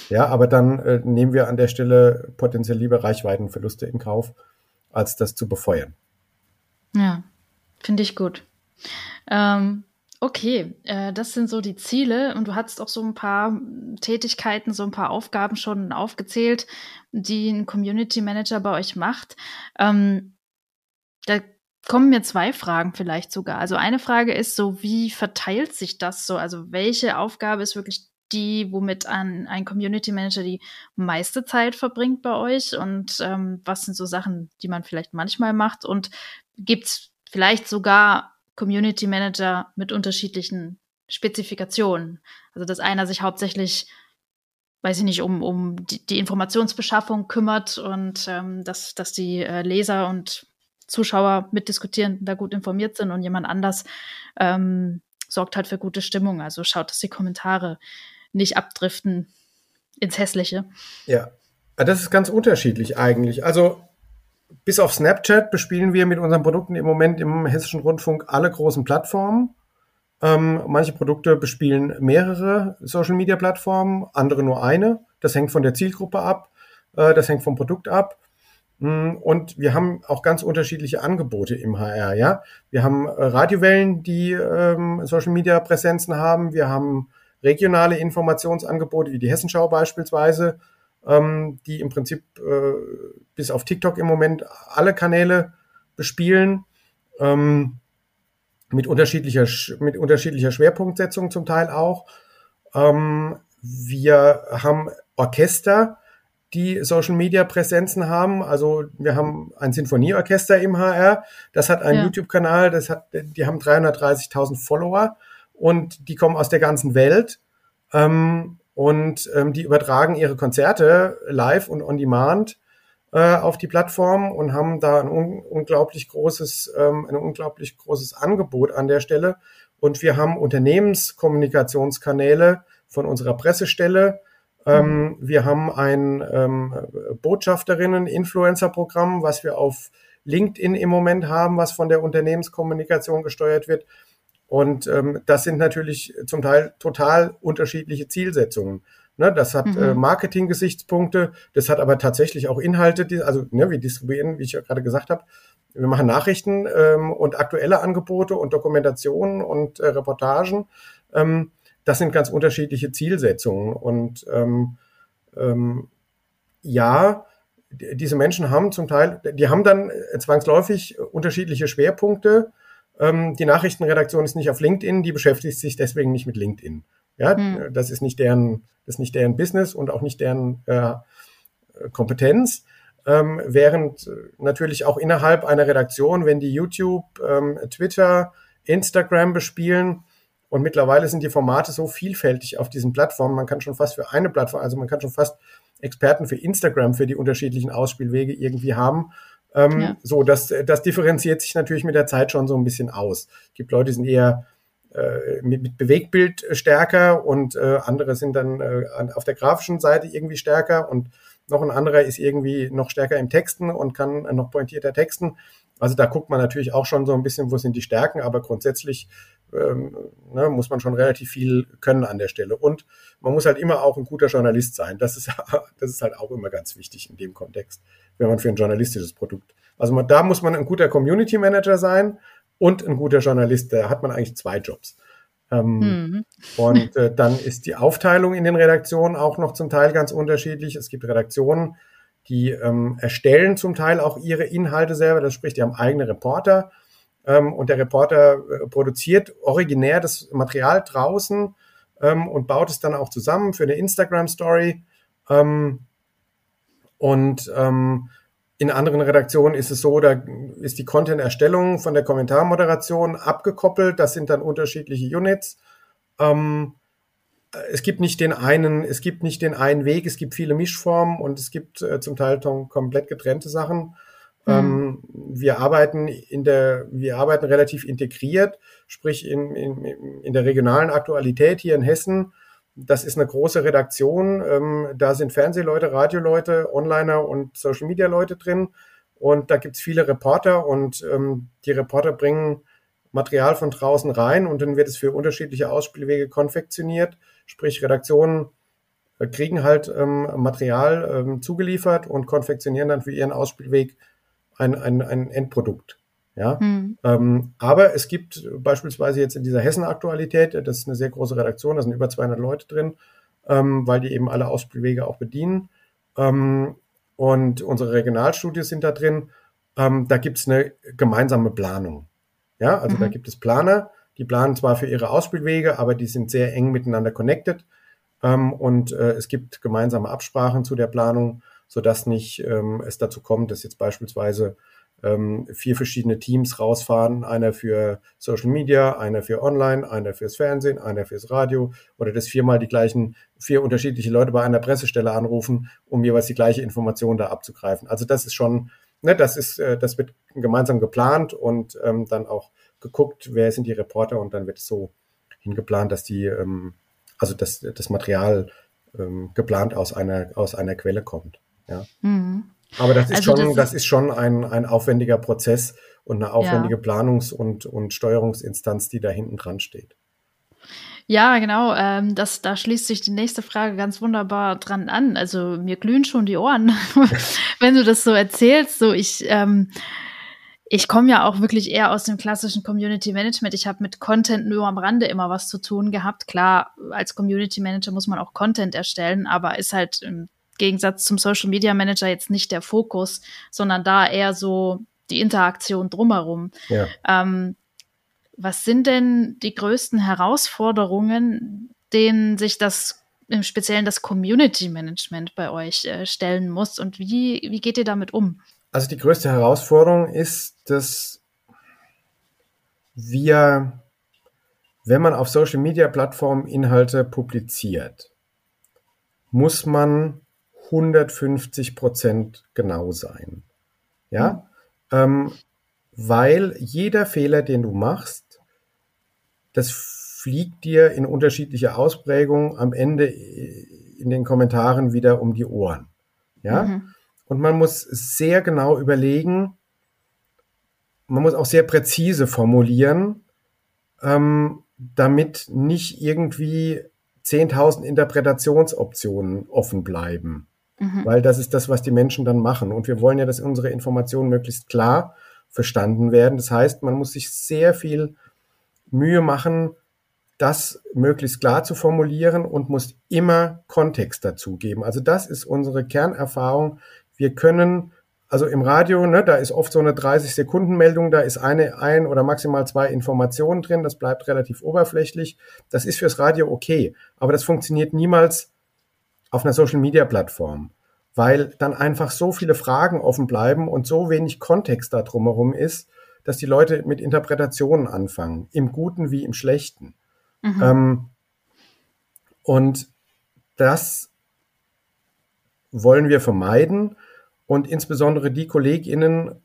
Ja, aber dann äh, nehmen wir an der Stelle potenziell lieber Reichweitenverluste in Kauf, als das zu befeuern. Ja, finde ich gut. Ähm, okay, äh, das sind so die Ziele und du hast auch so ein paar Tätigkeiten, so ein paar Aufgaben schon aufgezählt, die ein Community Manager bei euch macht. Ähm, da kommen mir zwei Fragen vielleicht sogar. Also eine Frage ist so, wie verteilt sich das so? Also welche Aufgabe ist wirklich die, womit ein, ein Community Manager die meiste Zeit verbringt bei euch und ähm, was sind so Sachen, die man vielleicht manchmal macht und gibt es vielleicht sogar Community Manager mit unterschiedlichen Spezifikationen. Also dass einer sich hauptsächlich, weiß ich nicht, um, um die, die Informationsbeschaffung kümmert und ähm, dass, dass die äh, Leser und Zuschauer mitdiskutieren, da gut informiert sind und jemand anders ähm, sorgt halt für gute Stimmung. Also schaut, dass die Kommentare nicht abdriften ins Hässliche. Ja, das ist ganz unterschiedlich eigentlich. Also bis auf Snapchat bespielen wir mit unseren Produkten im Moment im Hessischen Rundfunk alle großen Plattformen. Ähm, manche Produkte bespielen mehrere Social-Media-Plattformen, andere nur eine. Das hängt von der Zielgruppe ab, äh, das hängt vom Produkt ab. Mm, und wir haben auch ganz unterschiedliche Angebote im HR. Ja, wir haben äh, Radiowellen, die ähm, Social-Media-Präsenzen haben. Wir haben regionale Informationsangebote wie die Hessenschau beispielsweise, ähm, die im Prinzip äh, bis auf TikTok im Moment alle Kanäle bespielen, ähm, mit unterschiedlicher, mit unterschiedlicher Schwerpunktsetzung zum Teil auch. Ähm, wir haben Orchester, die Social Media Präsenzen haben. Also wir haben ein Sinfonieorchester im HR, das hat einen ja. YouTube-Kanal, das hat, die haben 330.000 Follower und die kommen aus der ganzen Welt ähm, und ähm, die übertragen ihre Konzerte live und on demand äh, auf die Plattform und haben da ein un unglaublich großes, ähm, ein unglaublich großes Angebot an der Stelle, und wir haben Unternehmenskommunikationskanäle von unserer Pressestelle. Ähm, wir haben ein ähm, Botschafterinnen, Influencer-Programm, was wir auf LinkedIn im Moment haben, was von der Unternehmenskommunikation gesteuert wird. Und ähm, das sind natürlich zum Teil total unterschiedliche Zielsetzungen. Ne, das hat mhm. äh, Marketing-Gesichtspunkte, das hat aber tatsächlich auch Inhalte, die, also ne, wir distribuieren, wie ich ja gerade gesagt habe, wir machen Nachrichten ähm, und aktuelle Angebote und Dokumentationen und äh, Reportagen. Ähm, das sind ganz unterschiedliche Zielsetzungen. Und ähm, ähm, ja, diese Menschen haben zum Teil, die haben dann zwangsläufig unterschiedliche Schwerpunkte. Ähm, die Nachrichtenredaktion ist nicht auf LinkedIn, die beschäftigt sich deswegen nicht mit LinkedIn. Ja, hm. das ist nicht deren, das ist nicht deren Business und auch nicht deren äh, Kompetenz. Ähm, während natürlich auch innerhalb einer Redaktion, wenn die YouTube, ähm, Twitter, Instagram bespielen, und mittlerweile sind die Formate so vielfältig auf diesen Plattformen, man kann schon fast für eine Plattform, also man kann schon fast Experten für Instagram für die unterschiedlichen Ausspielwege irgendwie haben. Ähm, ja. So, das, das differenziert sich natürlich mit der Zeit schon so ein bisschen aus. Es gibt Leute, die sind eher äh, mit, mit Bewegtbild stärker und äh, andere sind dann äh, auf der grafischen Seite irgendwie stärker und noch ein anderer ist irgendwie noch stärker im Texten und kann noch pointierter texten. Also da guckt man natürlich auch schon so ein bisschen, wo sind die Stärken, aber grundsätzlich ähm, ne, muss man schon relativ viel können an der Stelle. Und man muss halt immer auch ein guter Journalist sein. Das ist, [laughs] das ist halt auch immer ganz wichtig in dem Kontext, wenn man für ein journalistisches Produkt. Also man, da muss man ein guter Community Manager sein und ein guter Journalist. Da hat man eigentlich zwei Jobs. Ähm, mhm. Und äh, dann ist die Aufteilung in den Redaktionen auch noch zum Teil ganz unterschiedlich. Es gibt Redaktionen, die ähm, erstellen zum Teil auch ihre Inhalte selber. Das spricht, die haben eigene Reporter ähm, und der Reporter äh, produziert originär das Material draußen ähm, und baut es dann auch zusammen für eine Instagram-Story. Ähm, und ähm, in anderen Redaktionen ist es so, da ist die Content-Erstellung von der Kommentarmoderation abgekoppelt. Das sind dann unterschiedliche Units. Ähm, es gibt nicht den einen, es gibt nicht den einen Weg, es gibt viele Mischformen und es gibt äh, zum Teil komplett getrennte Sachen. Mhm. Ähm, wir arbeiten in der, wir arbeiten relativ integriert, sprich in, in, in der regionalen Aktualität hier in Hessen. Das ist eine große Redaktion. Ähm, da sind Fernsehleute, Radioleute, Onliner und Social Media Leute drin. Und da gibt's viele Reporter und ähm, die Reporter bringen Material von draußen rein und dann wird es für unterschiedliche Ausspielwege konfektioniert. Sprich, Redaktionen äh, kriegen halt Material zugeliefert und konfektionieren dann für ihren Ausspielweg ein, ein, ein Endprodukt. Ja, mhm. ähm, aber es gibt beispielsweise jetzt in dieser Hessen-Aktualität, das ist eine sehr große Redaktion, da sind über 200 Leute drin, ähm, weil die eben alle Ausspielwege auch bedienen. Ähm, und unsere Regionalstudios sind da drin. Ähm, da gibt es eine gemeinsame Planung. Ja, also mhm. da gibt es Planer, die planen zwar für ihre Ausspielwege, aber die sind sehr eng miteinander connected. Ähm, und äh, es gibt gemeinsame Absprachen zu der Planung sodass nicht ähm, es dazu kommt, dass jetzt beispielsweise ähm, vier verschiedene Teams rausfahren, einer für Social Media, einer für Online, einer fürs Fernsehen, einer fürs Radio oder dass viermal die gleichen, vier unterschiedliche Leute bei einer Pressestelle anrufen, um jeweils die gleiche Information da abzugreifen. Also das ist schon, ne, das ist, äh, das wird gemeinsam geplant und ähm, dann auch geguckt, wer sind die Reporter und dann wird es so hingeplant, dass die, ähm, also dass das Material ähm, geplant aus einer, aus einer Quelle kommt. Ja. Mhm. Aber das ist also schon, das, das, ist schon ein, ein aufwendiger Prozess und eine aufwendige ja. Planungs- und, und Steuerungsinstanz, die da hinten dran steht. Ja, genau. Ähm, das, da schließt sich die nächste Frage ganz wunderbar dran an. Also mir glühen schon die Ohren, [laughs] wenn du das so erzählst. So ich, ähm, ich komme ja auch wirklich eher aus dem klassischen Community Management. Ich habe mit Content nur am Rande immer was zu tun gehabt. Klar, als Community Manager muss man auch Content erstellen, aber ist halt im Gegensatz zum Social Media Manager jetzt nicht der Fokus, sondern da eher so die Interaktion drumherum. Ja. Ähm, was sind denn die größten Herausforderungen, denen sich das im Speziellen das Community Management bei euch äh, stellen muss und wie, wie geht ihr damit um? Also die größte Herausforderung ist, dass wir, wenn man auf Social Media Plattformen Inhalte publiziert, muss man 150 Prozent genau sein. Ja, ähm, weil jeder Fehler, den du machst, das fliegt dir in unterschiedlicher Ausprägung am Ende in den Kommentaren wieder um die Ohren. Ja? Mhm. Und man muss sehr genau überlegen, man muss auch sehr präzise formulieren, ähm, damit nicht irgendwie 10.000 Interpretationsoptionen offen bleiben. Mhm. Weil das ist das, was die Menschen dann machen. Und wir wollen ja, dass unsere Informationen möglichst klar verstanden werden. Das heißt, man muss sich sehr viel Mühe machen, das möglichst klar zu formulieren und muss immer Kontext dazu geben. Also das ist unsere Kernerfahrung. Wir können, also im Radio, ne, da ist oft so eine 30-Sekunden-Meldung, da ist eine, ein oder maximal zwei Informationen drin, das bleibt relativ oberflächlich. Das ist fürs Radio okay, aber das funktioniert niemals auf einer Social-Media-Plattform, weil dann einfach so viele Fragen offen bleiben und so wenig Kontext da drumherum ist, dass die Leute mit Interpretationen anfangen, im Guten wie im Schlechten. Mhm. Ähm, und das wollen wir vermeiden und insbesondere die KollegInnen,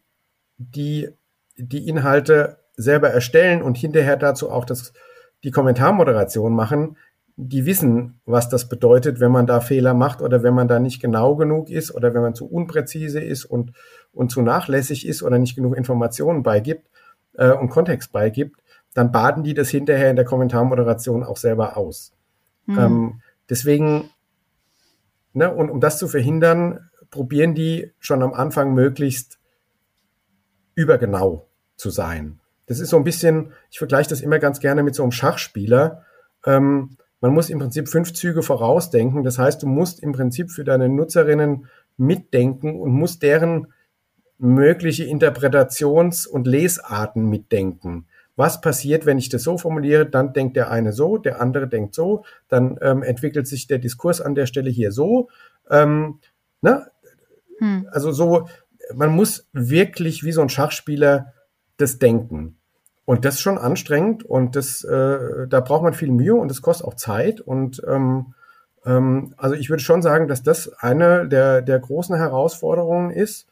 die die Inhalte selber erstellen und hinterher dazu auch das, die Kommentarmoderation machen, die wissen, was das bedeutet, wenn man da Fehler macht oder wenn man da nicht genau genug ist oder wenn man zu unpräzise ist und, und zu nachlässig ist oder nicht genug Informationen beigibt äh, und Kontext beigibt, dann baden die das hinterher in der Kommentarmoderation auch selber aus. Mhm. Ähm, deswegen, ne, und um das zu verhindern, probieren die schon am Anfang möglichst übergenau zu sein. Das ist so ein bisschen, ich vergleiche das immer ganz gerne mit so einem Schachspieler. Ähm, man muss im Prinzip fünf Züge vorausdenken. Das heißt, du musst im Prinzip für deine Nutzerinnen mitdenken und musst deren mögliche Interpretations- und Lesarten mitdenken. Was passiert, wenn ich das so formuliere? Dann denkt der eine so, der andere denkt so, dann ähm, entwickelt sich der Diskurs an der Stelle hier so. Ähm, ne? Hm. Also so, man muss wirklich wie so ein Schachspieler das denken. Und das ist schon anstrengend und das, äh, da braucht man viel Mühe und das kostet auch Zeit. Und ähm, ähm, also ich würde schon sagen, dass das eine der, der großen Herausforderungen ist.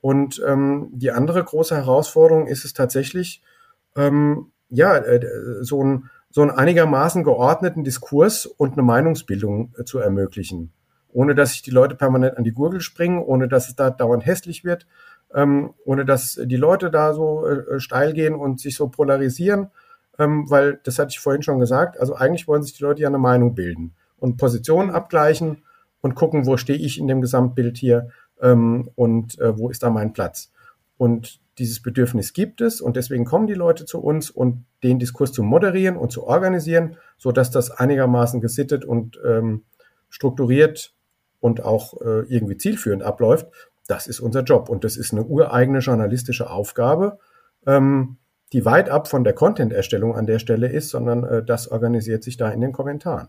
Und ähm, die andere große Herausforderung ist es tatsächlich, ähm, ja, äh, so, ein, so einen einigermaßen geordneten Diskurs und eine Meinungsbildung äh, zu ermöglichen. Ohne dass sich die Leute permanent an die Gurgel springen, ohne dass es da dauernd hässlich wird, ähm, ohne dass die Leute da so äh, steil gehen und sich so polarisieren, ähm, weil das hatte ich vorhin schon gesagt. Also eigentlich wollen sich die Leute ja eine Meinung bilden und Positionen abgleichen und gucken, wo stehe ich in dem Gesamtbild hier ähm, und äh, wo ist da mein Platz. Und dieses Bedürfnis gibt es und deswegen kommen die Leute zu uns und den Diskurs zu moderieren und zu organisieren, so dass das einigermaßen gesittet und ähm, strukturiert und auch äh, irgendwie zielführend abläuft. Das ist unser Job und das ist eine ureigene journalistische Aufgabe, ähm, die weit ab von der Content-Erstellung an der Stelle ist, sondern äh, das organisiert sich da in den Kommentaren.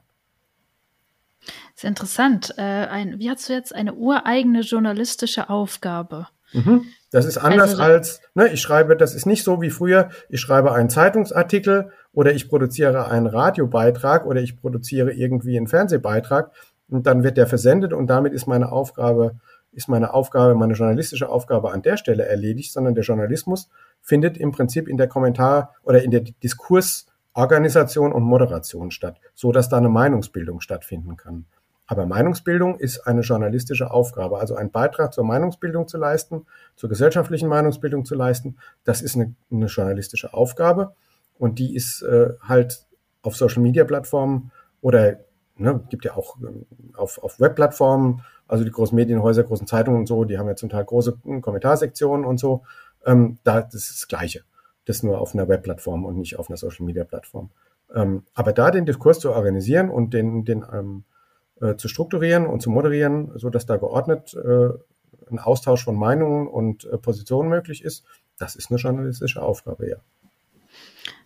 Das ist interessant. Äh, ein, wie hast du jetzt eine ureigene journalistische Aufgabe? Mhm. Das ist anders also, als, ne, ich schreibe, das ist nicht so wie früher, ich schreibe einen Zeitungsartikel oder ich produziere einen Radiobeitrag oder ich produziere irgendwie einen Fernsehbeitrag und dann wird der versendet und damit ist meine Aufgabe ist meine Aufgabe, meine journalistische Aufgabe an der Stelle erledigt, sondern der Journalismus findet im Prinzip in der Kommentar- oder in der Diskursorganisation und Moderation statt, so dass da eine Meinungsbildung stattfinden kann. Aber Meinungsbildung ist eine journalistische Aufgabe, also einen Beitrag zur Meinungsbildung zu leisten, zur gesellschaftlichen Meinungsbildung zu leisten. Das ist eine, eine journalistische Aufgabe und die ist äh, halt auf Social-Media-Plattformen oder ne, gibt ja auch ähm, auf, auf Web-Plattformen also die großen Medienhäuser, großen Zeitungen und so, die haben ja zum Teil große hm, Kommentarsektionen und so. Ähm, da, das ist das Gleiche. Das nur auf einer Webplattform und nicht auf einer Social Media Plattform. Ähm, aber da den Diskurs zu organisieren und den, den ähm, äh, zu strukturieren und zu moderieren, so dass da geordnet äh, ein Austausch von Meinungen und äh, Positionen möglich ist, das ist eine journalistische Aufgabe, ja.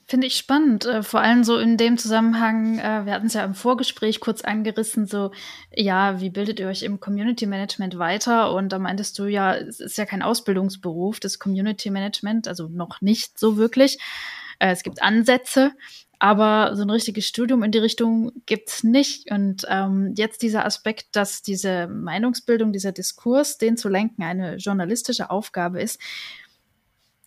Finde ich spannend, äh, vor allem so in dem Zusammenhang, äh, wir hatten es ja im Vorgespräch kurz angerissen, so, ja, wie bildet ihr euch im Community Management weiter? Und da meintest du ja, es ist ja kein Ausbildungsberuf, das Community Management, also noch nicht so wirklich. Äh, es gibt Ansätze, aber so ein richtiges Studium in die Richtung gibt's nicht. Und ähm, jetzt dieser Aspekt, dass diese Meinungsbildung, dieser Diskurs, den zu lenken, eine journalistische Aufgabe ist,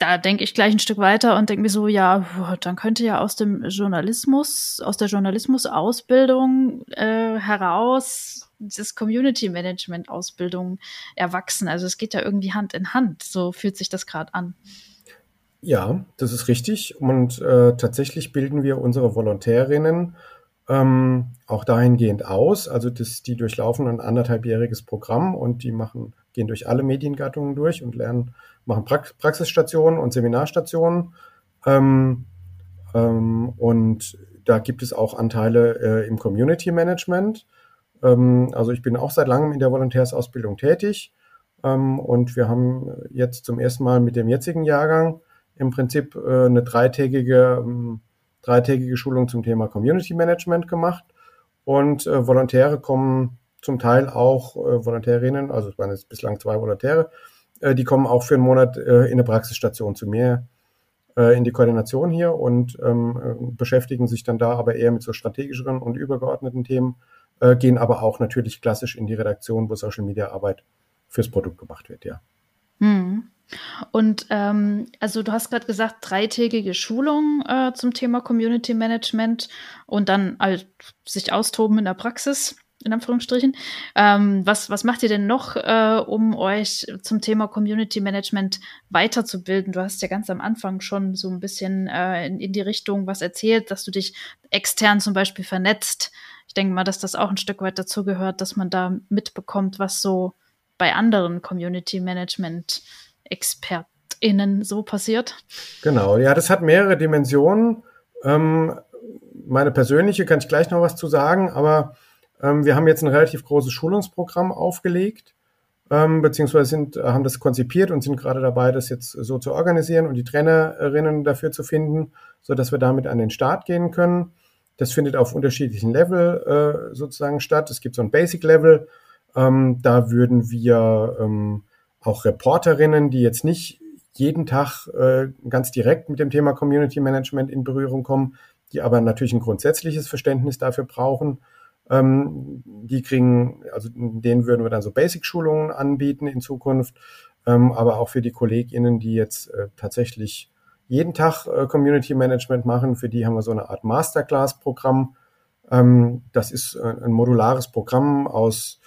da denke ich gleich ein Stück weiter und denke mir so, ja, dann könnte ja aus dem Journalismus, aus der Journalismusausbildung äh, heraus das Community Management Ausbildung erwachsen. Also es geht ja irgendwie Hand in Hand. So fühlt sich das gerade an. Ja, das ist richtig. Und äh, tatsächlich bilden wir unsere Volontärinnen ähm, auch dahingehend aus. Also das, die durchlaufen ein anderthalbjähriges Programm und die machen, gehen durch alle Mediengattungen durch und lernen, machen Prax Praxisstationen und Seminarstationen. Ähm, ähm, und da gibt es auch Anteile äh, im Community Management. Ähm, also ich bin auch seit langem in der Volontärsausbildung tätig. Ähm, und wir haben jetzt zum ersten Mal mit dem jetzigen Jahrgang im Prinzip äh, eine dreitägige ähm, dreitägige Schulung zum Thema Community Management gemacht. Und äh, Volontäre kommen zum Teil auch, äh, Volontärinnen, also es waren jetzt bislang zwei Volontäre, äh, die kommen auch für einen Monat äh, in eine Praxisstation zu mir äh, in die Koordination hier und ähm, äh, beschäftigen sich dann da aber eher mit so strategischeren und übergeordneten Themen, äh, gehen aber auch natürlich klassisch in die Redaktion, wo Social Media Arbeit fürs Produkt gemacht wird, ja. Hm. Und ähm, also du hast gerade gesagt, dreitägige Schulung äh, zum Thema Community Management und dann halt sich austoben in der Praxis, in Anführungsstrichen. Ähm, was, was macht ihr denn noch, äh, um euch zum Thema Community Management weiterzubilden? Du hast ja ganz am Anfang schon so ein bisschen äh, in, in die Richtung was erzählt, dass du dich extern zum Beispiel vernetzt. Ich denke mal, dass das auch ein Stück weit dazu gehört, dass man da mitbekommt, was so bei anderen Community Management ExpertInnen so passiert? Genau, ja, das hat mehrere Dimensionen. Ähm, meine persönliche kann ich gleich noch was zu sagen, aber ähm, wir haben jetzt ein relativ großes Schulungsprogramm aufgelegt, ähm, beziehungsweise sind, haben das konzipiert und sind gerade dabei, das jetzt so zu organisieren und die Trainerinnen dafür zu finden, so dass wir damit an den Start gehen können. Das findet auf unterschiedlichen Level äh, sozusagen statt. Es gibt so ein Basic Level. Ähm, da würden wir ähm, auch Reporterinnen, die jetzt nicht jeden Tag äh, ganz direkt mit dem Thema Community Management in Berührung kommen, die aber natürlich ein grundsätzliches Verständnis dafür brauchen. Ähm, die kriegen, also denen würden wir dann so Basic-Schulungen anbieten in Zukunft, ähm, aber auch für die KollegInnen, die jetzt äh, tatsächlich jeden Tag äh, Community Management machen, für die haben wir so eine Art Masterclass-Programm. Ähm, das ist äh, ein modulares Programm aus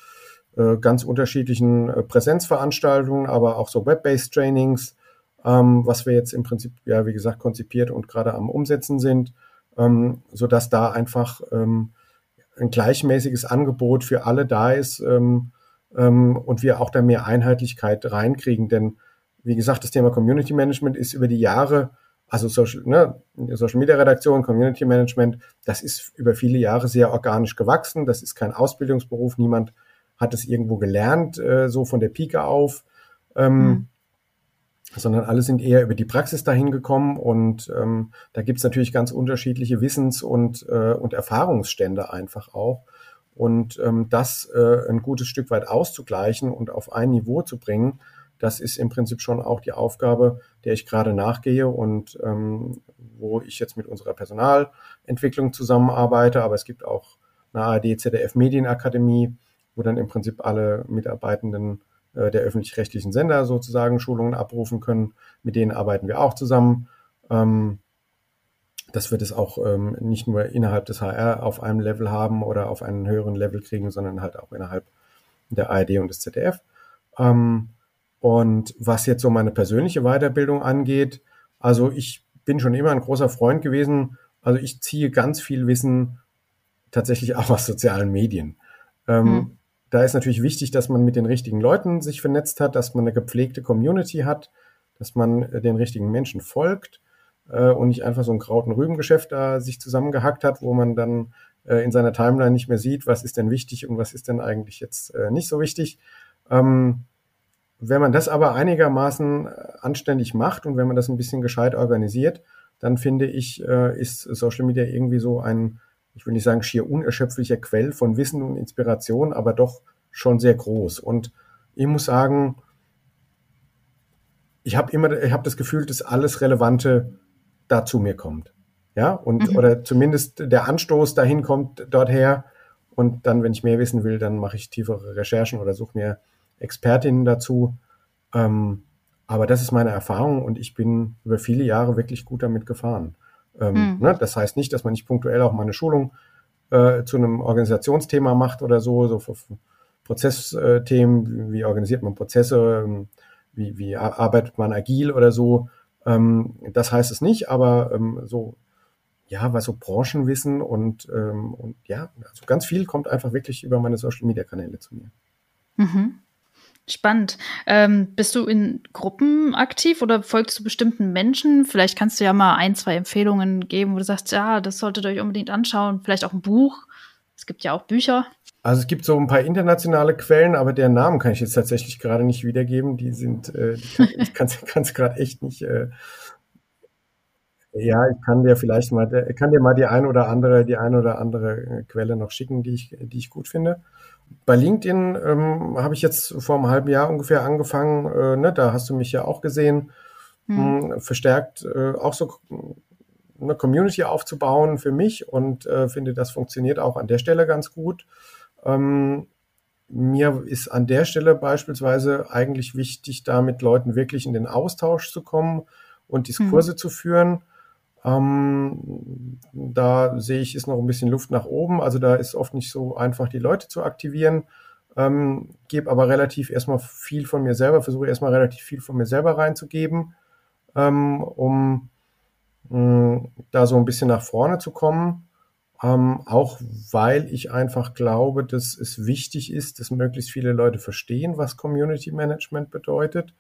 äh, ganz unterschiedlichen äh, Präsenzveranstaltungen, aber auch so Web-based Trainings, ähm, was wir jetzt im Prinzip, ja, wie gesagt, konzipiert und gerade am Umsetzen sind, ähm, so dass da einfach ähm, ein gleichmäßiges Angebot für alle da ist ähm, ähm, und wir auch da mehr Einheitlichkeit reinkriegen. Denn wie gesagt, das Thema Community Management ist über die Jahre, also Social, ne, Social Media Redaktion, Community Management, das ist über viele Jahre sehr organisch gewachsen. Das ist kein Ausbildungsberuf. Niemand hat es irgendwo gelernt, äh, so von der Pike auf, ähm, mhm. Sondern alle sind eher über die Praxis dahin gekommen und ähm, da gibt's natürlich ganz unterschiedliche Wissens- und, äh, und Erfahrungsstände einfach auch. Und ähm, das äh, ein gutes Stück weit auszugleichen und auf ein Niveau zu bringen, das ist im Prinzip schon auch die Aufgabe, der ich gerade nachgehe und ähm, wo ich jetzt mit unserer Personalentwicklung zusammenarbeite. Aber es gibt auch eine ARD ZDF Medienakademie, wo dann im Prinzip alle Mitarbeitenden äh, der öffentlich-rechtlichen Sender sozusagen Schulungen abrufen können. Mit denen arbeiten wir auch zusammen. Ähm, dass wir das auch ähm, nicht nur innerhalb des HR auf einem Level haben oder auf einen höheren Level kriegen, sondern halt auch innerhalb der ARD und des ZDF. Ähm, und was jetzt so meine persönliche Weiterbildung angeht, also ich bin schon immer ein großer Freund gewesen. Also ich ziehe ganz viel Wissen tatsächlich [laughs] auch aus sozialen Medien. Ähm, hm da ist natürlich wichtig, dass man mit den richtigen Leuten sich vernetzt hat, dass man eine gepflegte Community hat, dass man äh, den richtigen Menschen folgt äh, und nicht einfach so ein Kraut- und Rübengeschäft da sich zusammengehackt hat, wo man dann äh, in seiner Timeline nicht mehr sieht, was ist denn wichtig und was ist denn eigentlich jetzt äh, nicht so wichtig. Ähm, wenn man das aber einigermaßen äh, anständig macht und wenn man das ein bisschen gescheit organisiert, dann finde ich, äh, ist Social Media irgendwie so ein ich will nicht sagen schier unerschöpflicher Quell von Wissen und Inspiration, aber doch schon sehr groß. Und ich muss sagen, ich habe immer, ich habe das Gefühl, dass alles Relevante da zu mir kommt. Ja, und mhm. oder zumindest der Anstoß dahin kommt dorther. Und dann, wenn ich mehr wissen will, dann mache ich tiefere Recherchen oder suche mir Expertinnen dazu. Ähm, Aber das ist meine Erfahrung und ich bin über viele Jahre wirklich gut damit gefahren. Ähm, mhm. ne? Das heißt nicht, dass man nicht punktuell auch mal eine Schulung äh, zu einem Organisationsthema macht oder so, so für Prozessthemen, wie organisiert man Prozesse, ähm, wie, wie arbeitet man agil oder so. Ähm, das heißt es nicht, aber ähm, so, ja, was so Branchenwissen und, ähm, und ja, also ganz viel kommt einfach wirklich über meine Social Media Kanäle zu mir. Mhm. Spannend. Ähm, bist du in Gruppen aktiv oder folgst du bestimmten Menschen? Vielleicht kannst du ja mal ein, zwei Empfehlungen geben, wo du sagst, ja, das solltet ihr euch unbedingt anschauen. Vielleicht auch ein Buch. Es gibt ja auch Bücher. Also es gibt so ein paar internationale Quellen, aber deren Namen kann ich jetzt tatsächlich gerade nicht wiedergeben. Die sind, äh, ich [laughs] kann es gerade echt nicht. Äh, ja, ich kann dir vielleicht mal, kann dir mal die ein oder andere, die ein oder andere äh, Quelle noch schicken, die ich, die ich gut finde. Bei LinkedIn ähm, habe ich jetzt vor einem halben Jahr ungefähr angefangen, äh, ne, da hast du mich ja auch gesehen, hm. verstärkt äh, auch so eine Community aufzubauen für mich und äh, finde, das funktioniert auch an der Stelle ganz gut. Ähm, mir ist an der Stelle beispielsweise eigentlich wichtig, da mit Leuten wirklich in den Austausch zu kommen und Diskurse hm. zu führen. Ähm, da sehe ich, ist noch ein bisschen Luft nach oben. Also da ist oft nicht so einfach, die Leute zu aktivieren. Ähm, gebe aber relativ erstmal viel von mir selber, versuche erstmal relativ viel von mir selber reinzugeben, ähm, um mh, da so ein bisschen nach vorne zu kommen. Ähm, auch weil ich einfach glaube, dass es wichtig ist, dass möglichst viele Leute verstehen, was Community Management bedeutet,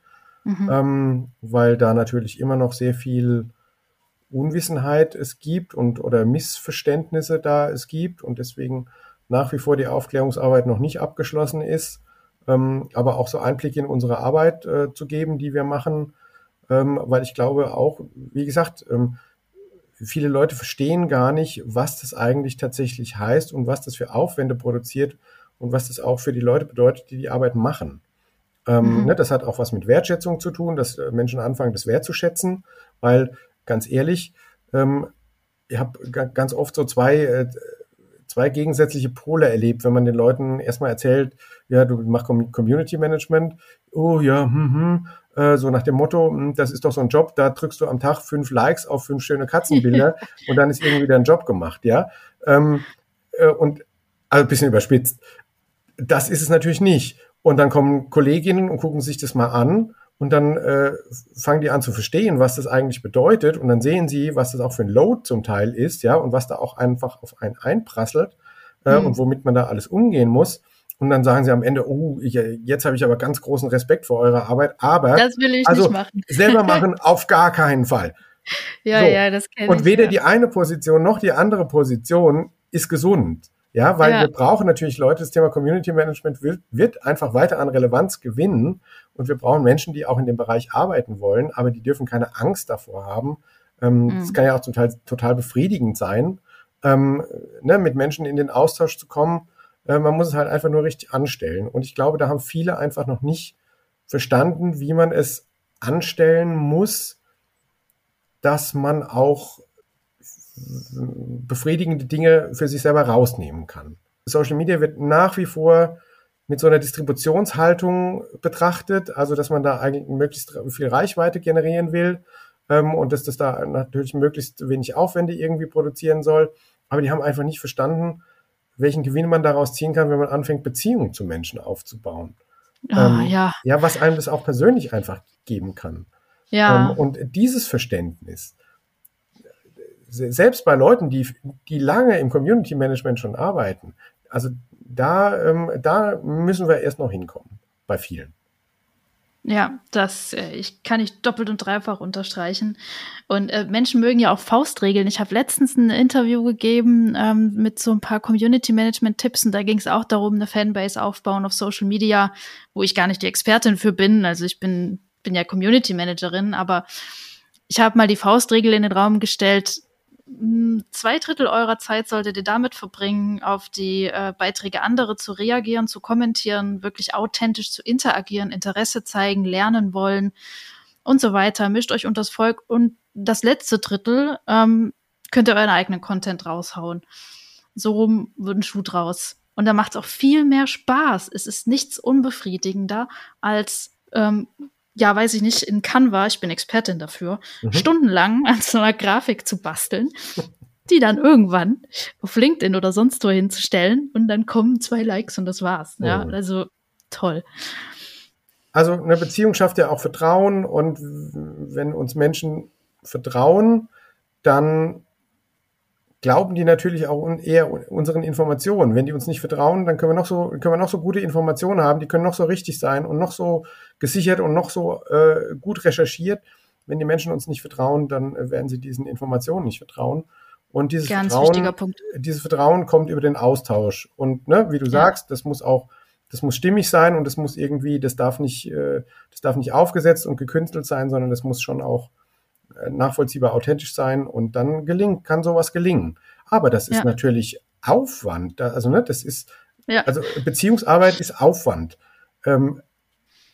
mhm. ähm, weil da natürlich immer noch sehr viel Unwissenheit es gibt und oder Missverständnisse da es gibt und deswegen nach wie vor die Aufklärungsarbeit noch nicht abgeschlossen ist, ähm, aber auch so Einblicke in unsere Arbeit äh, zu geben, die wir machen, ähm, weil ich glaube auch, wie gesagt, ähm, viele Leute verstehen gar nicht, was das eigentlich tatsächlich heißt und was das für Aufwände produziert und was das auch für die Leute bedeutet, die die Arbeit machen. Ähm, mhm. ne, das hat auch was mit Wertschätzung zu tun, dass äh, Menschen anfangen, das wertzuschätzen, weil ganz ehrlich, ähm, ich habe ganz oft so zwei, äh, zwei gegensätzliche Pole erlebt, wenn man den Leuten erstmal erzählt, ja, du machst Community Management, oh ja, hm, hm, äh, so nach dem Motto, hm, das ist doch so ein Job, da drückst du am Tag fünf Likes auf fünf schöne Katzenbilder [laughs] und dann ist irgendwie dein Job gemacht, ja. Ähm, äh, und also ein bisschen überspitzt. Das ist es natürlich nicht. Und dann kommen Kolleginnen und gucken sich das mal an und dann äh, fangen die an zu verstehen, was das eigentlich bedeutet und dann sehen sie, was das auch für ein Load zum Teil ist, ja, und was da auch einfach auf einen einprasselt äh, mhm. und womit man da alles umgehen muss. Und dann sagen sie am Ende, oh, ich, jetzt habe ich aber ganz großen Respekt vor eurer Arbeit, aber das will ich also nicht machen. [laughs] selber machen auf gar keinen Fall. Ja, so. ja, das kenne ich. Und weder ja. die eine Position noch die andere Position ist gesund. Ja, weil ja. wir brauchen natürlich Leute, das Thema Community Management wird, wird einfach weiter an Relevanz gewinnen und wir brauchen Menschen, die auch in dem Bereich arbeiten wollen, aber die dürfen keine Angst davor haben. Ähm, mhm. Das kann ja auch zum Teil total befriedigend sein, ähm, ne, mit Menschen in den Austausch zu kommen. Äh, man muss es halt einfach nur richtig anstellen. Und ich glaube, da haben viele einfach noch nicht verstanden, wie man es anstellen muss, dass man auch befriedigende Dinge für sich selber rausnehmen kann. Social Media wird nach wie vor mit so einer Distributionshaltung betrachtet, also dass man da eigentlich möglichst viel Reichweite generieren will ähm, und dass das da natürlich möglichst wenig Aufwände irgendwie produzieren soll. Aber die haben einfach nicht verstanden, welchen Gewinn man daraus ziehen kann, wenn man anfängt, Beziehungen zu Menschen aufzubauen. Oh, ähm, ja. ja, was einem das auch persönlich einfach geben kann. Ja. Ähm, und dieses Verständnis, selbst bei Leuten, die, die lange im Community Management schon arbeiten, also da, ähm, da müssen wir erst noch hinkommen, bei vielen. Ja, das äh, ich kann ich doppelt und dreifach unterstreichen. Und äh, Menschen mögen ja auch Faustregeln. Ich habe letztens ein Interview gegeben ähm, mit so ein paar Community Management Tipps und da ging es auch darum, eine Fanbase aufbauen auf Social Media, wo ich gar nicht die Expertin für bin. Also ich bin bin ja Community Managerin, aber ich habe mal die Faustregel in den Raum gestellt zwei Drittel eurer Zeit solltet ihr damit verbringen, auf die äh, Beiträge anderer zu reagieren, zu kommentieren, wirklich authentisch zu interagieren, Interesse zeigen, lernen wollen und so weiter. Mischt euch unter das Volk und das letzte Drittel ähm, könnt ihr euren eigenen Content raushauen. So rum wird ein Schuh draus. Und da macht es auch viel mehr Spaß. Es ist nichts unbefriedigender, als ähm, ja, weiß ich nicht, in Canva, ich bin Expertin dafür, mhm. stundenlang [laughs] an so einer Grafik zu basteln, die dann irgendwann auf LinkedIn oder sonst wo hinzustellen und dann kommen zwei Likes und das war's. Oh. Ja, also toll. Also eine Beziehung schafft ja auch Vertrauen und wenn uns Menschen vertrauen, dann glauben die natürlich auch eher unseren Informationen. Wenn die uns nicht vertrauen, dann können wir noch so, können wir noch so gute Informationen haben, die können noch so richtig sein und noch so gesichert und noch so äh, gut recherchiert. Wenn die Menschen uns nicht vertrauen, dann werden sie diesen Informationen nicht vertrauen. Und dieses Ganz Vertrauen, dieses Vertrauen kommt über den Austausch. Und ne, wie du ja. sagst, das muss auch, das muss stimmig sein und das muss irgendwie, das darf nicht, äh, das darf nicht aufgesetzt und gekünstelt sein, sondern das muss schon auch äh, nachvollziehbar authentisch sein und dann gelingt, kann sowas gelingen. Aber das ist ja. natürlich Aufwand. Also, ne, das ist, ja. also Beziehungsarbeit ist Aufwand. Ähm,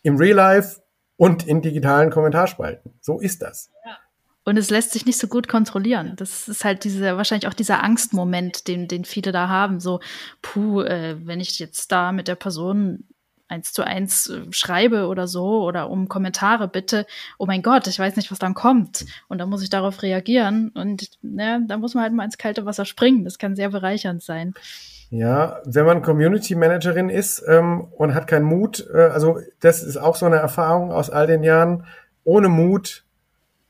Im Real Life und in digitalen Kommentarspalten. So ist das. Ja. Und es lässt sich nicht so gut kontrollieren. Das ist halt diese, wahrscheinlich auch dieser Angstmoment, den, den viele da haben. So, puh, äh, wenn ich jetzt da mit der Person eins zu eins äh, schreibe oder so oder um Kommentare bitte, oh mein Gott, ich weiß nicht, was dann kommt. Und dann muss ich darauf reagieren. Und ne, da muss man halt mal ins kalte Wasser springen. Das kann sehr bereichernd sein. Ja, wenn man Community Managerin ist ähm, und hat keinen Mut, äh, also das ist auch so eine Erfahrung aus all den Jahren. Ohne Mut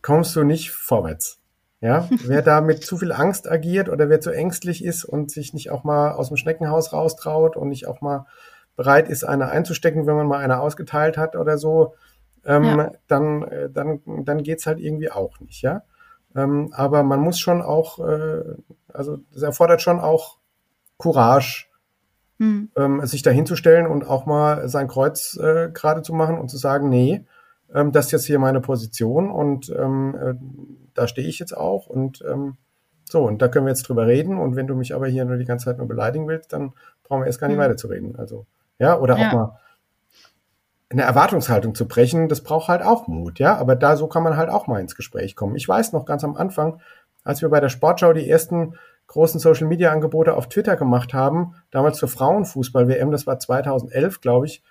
kommst du nicht vorwärts. Ja, [laughs] wer da mit zu viel Angst agiert oder wer zu ängstlich ist und sich nicht auch mal aus dem Schneckenhaus raustraut und nicht auch mal bereit ist, eine einzustecken, wenn man mal eine ausgeteilt hat oder so, ähm, ja. dann, äh, dann, dann geht's halt irgendwie auch nicht, ja. Ähm, aber man muss schon auch, äh, also das erfordert schon auch Courage, hm. ähm, sich da hinzustellen und auch mal sein Kreuz äh, gerade zu machen und zu sagen, nee, ähm, das ist jetzt hier meine Position und ähm, äh, da stehe ich jetzt auch und ähm, so, und da können wir jetzt drüber reden. Und wenn du mich aber hier nur die ganze Zeit nur beleidigen willst, dann brauchen wir erst gar nicht hm. weiterzureden. Also ja, oder ja. auch mal eine Erwartungshaltung zu brechen, das braucht halt auch Mut, ja, aber da so kann man halt auch mal ins Gespräch kommen. Ich weiß noch ganz am Anfang, als wir bei der Sportschau die ersten großen Social Media Angebote auf Twitter gemacht haben, damals zur Frauenfußball WM, das war 2011, glaube ich.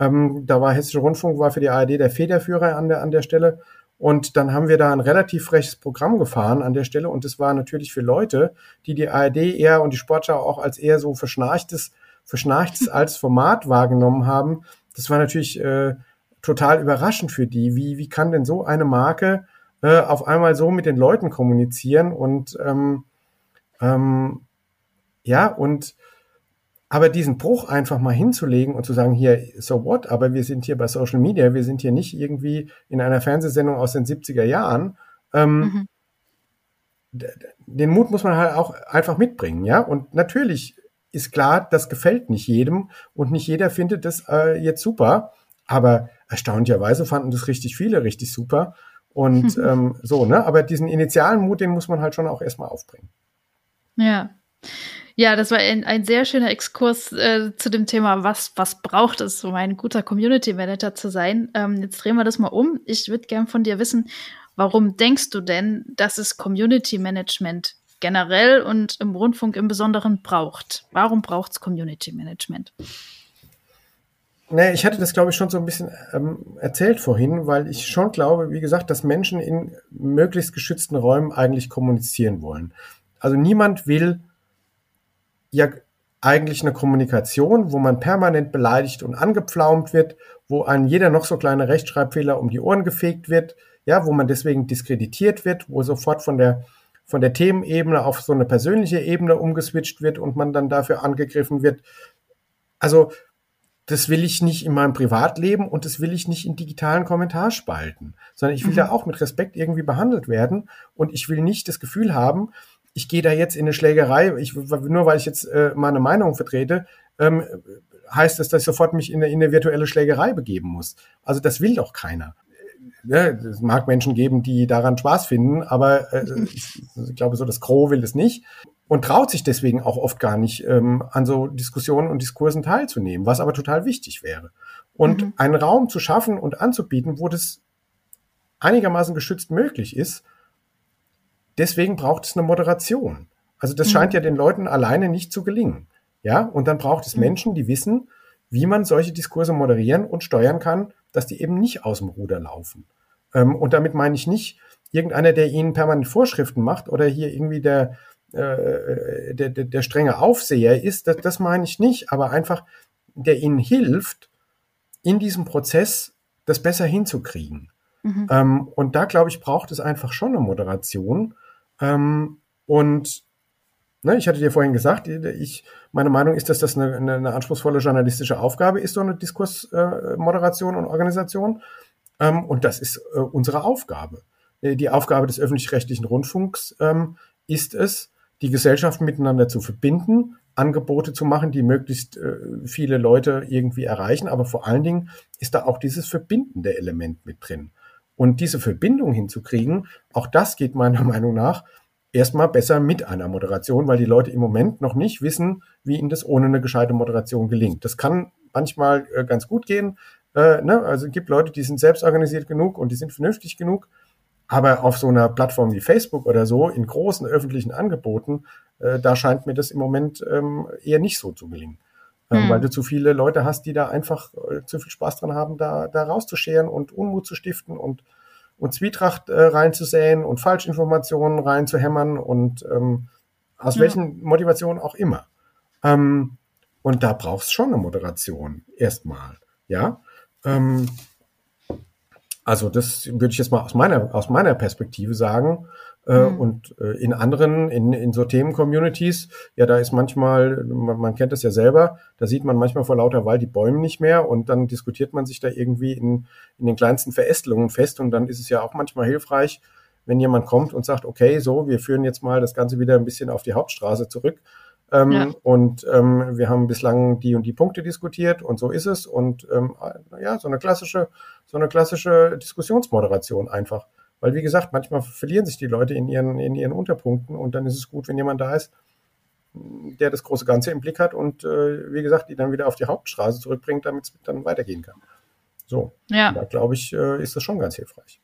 Ähm, da war Hessische Rundfunk war für die ARD der Federführer an der an der Stelle und dann haben wir da ein relativ freches Programm gefahren an der Stelle und das war natürlich für Leute, die die ARD eher und die Sportschau auch als eher so verschnarchtes Verschnarchtes als Format wahrgenommen haben, das war natürlich äh, total überraschend für die. Wie, wie kann denn so eine Marke äh, auf einmal so mit den Leuten kommunizieren und ähm, ähm, ja, und aber diesen Bruch einfach mal hinzulegen und zu sagen, hier, so what, aber wir sind hier bei Social Media, wir sind hier nicht irgendwie in einer Fernsehsendung aus den 70er Jahren. Ähm, mhm. Den Mut muss man halt auch einfach mitbringen, ja. Und natürlich ist klar, das gefällt nicht jedem und nicht jeder findet das äh, jetzt super. Aber erstaunlicherweise fanden das richtig viele richtig super. Und [laughs] ähm, so, ne? Aber diesen initialen Mut, den muss man halt schon auch erstmal aufbringen. Ja. Ja, das war ein, ein sehr schöner Exkurs äh, zu dem Thema, was, was braucht es, um ein guter Community Manager zu sein. Ähm, jetzt drehen wir das mal um. Ich würde gern von dir wissen, warum denkst du denn, dass es Community Management generell und im Rundfunk im Besonderen braucht. Warum braucht es Community Management? Nee, ich hatte das, glaube ich, schon so ein bisschen ähm, erzählt vorhin, weil ich schon glaube, wie gesagt, dass Menschen in möglichst geschützten Räumen eigentlich kommunizieren wollen. Also niemand will ja eigentlich eine Kommunikation, wo man permanent beleidigt und angepflaumt wird, wo einem jeder noch so kleine Rechtschreibfehler um die Ohren gefegt wird, ja, wo man deswegen diskreditiert wird, wo sofort von der von der Themenebene auf so eine persönliche Ebene umgeswitcht wird und man dann dafür angegriffen wird. Also das will ich nicht in meinem Privatleben und das will ich nicht in digitalen Kommentarspalten, sondern ich will mhm. da auch mit Respekt irgendwie behandelt werden und ich will nicht das Gefühl haben, ich gehe da jetzt in eine Schlägerei, ich, nur weil ich jetzt äh, meine Meinung vertrete, ähm, heißt das, dass ich sofort mich in eine, in eine virtuelle Schlägerei begeben muss. Also das will doch keiner ne, es mag Menschen geben, die daran Spaß finden, aber äh, [laughs] ich, ich glaube, so das Gros will es nicht und traut sich deswegen auch oft gar nicht, ähm, an so Diskussionen und Diskursen teilzunehmen, was aber total wichtig wäre. Und mhm. einen Raum zu schaffen und anzubieten, wo das einigermaßen geschützt möglich ist, deswegen braucht es eine Moderation. Also das mhm. scheint ja den Leuten alleine nicht zu gelingen. Ja, und dann braucht es mhm. Menschen, die wissen, wie man solche Diskurse moderieren und steuern kann, dass die eben nicht aus dem Ruder laufen. Ähm, und damit meine ich nicht irgendeiner, der ihnen permanent Vorschriften macht oder hier irgendwie der, äh, der, der, der strenge Aufseher ist, das, das meine ich nicht, aber einfach, der ihnen hilft, in diesem Prozess das besser hinzukriegen. Mhm. Ähm, und da, glaube ich, braucht es einfach schon eine Moderation. Ähm, und ne, ich hatte dir vorhin gesagt, ich, meine Meinung ist, dass das eine, eine, eine anspruchsvolle journalistische Aufgabe ist, so eine Diskursmoderation äh, und Organisation. Ähm, und das ist äh, unsere Aufgabe. Äh, die Aufgabe des öffentlich-rechtlichen Rundfunks ähm, ist es, die Gesellschaft miteinander zu verbinden, Angebote zu machen, die möglichst äh, viele Leute irgendwie erreichen. Aber vor allen Dingen ist da auch dieses verbindende Element mit drin. Und diese Verbindung hinzukriegen, auch das geht meiner [laughs] Meinung nach erstmal besser mit einer Moderation, weil die Leute im Moment noch nicht wissen, wie ihnen das ohne eine gescheite Moderation gelingt. Das kann manchmal äh, ganz gut gehen. Äh, ne? Also es gibt Leute, die sind selbst organisiert genug und die sind vernünftig genug. Aber auf so einer Plattform wie Facebook oder so, in großen öffentlichen Angeboten, äh, da scheint mir das im Moment ähm, eher nicht so zu gelingen. Ähm, hm. Weil du zu viele Leute hast, die da einfach äh, zu viel Spaß dran haben, da, da rauszuscheren und Unmut zu stiften und, und Zwietracht äh, reinzusäen und Falschinformationen reinzuhämmern und ähm, aus ja. welchen Motivationen auch immer. Ähm, und da brauchst schon eine Moderation erstmal. Ja. Ähm, also das würde ich jetzt mal aus meiner, aus meiner Perspektive sagen. Äh, mhm. Und äh, in anderen, in, in so Themen-Communities, ja, da ist manchmal, man, man kennt das ja selber, da sieht man manchmal vor lauter Wald die Bäume nicht mehr und dann diskutiert man sich da irgendwie in, in den kleinsten Verästelungen fest und dann ist es ja auch manchmal hilfreich, wenn jemand kommt und sagt, okay, so, wir führen jetzt mal das Ganze wieder ein bisschen auf die Hauptstraße zurück ähm, ja. Und ähm, wir haben bislang die und die Punkte diskutiert und so ist es. Und ähm, ja, so eine klassische, so eine klassische Diskussionsmoderation einfach. Weil wie gesagt, manchmal verlieren sich die Leute in ihren, in ihren Unterpunkten und dann ist es gut, wenn jemand da ist, der das große Ganze im Blick hat und äh, wie gesagt, die dann wieder auf die Hauptstraße zurückbringt, damit es dann weitergehen kann. So, ja. da glaube ich, äh, ist das schon ganz hilfreich.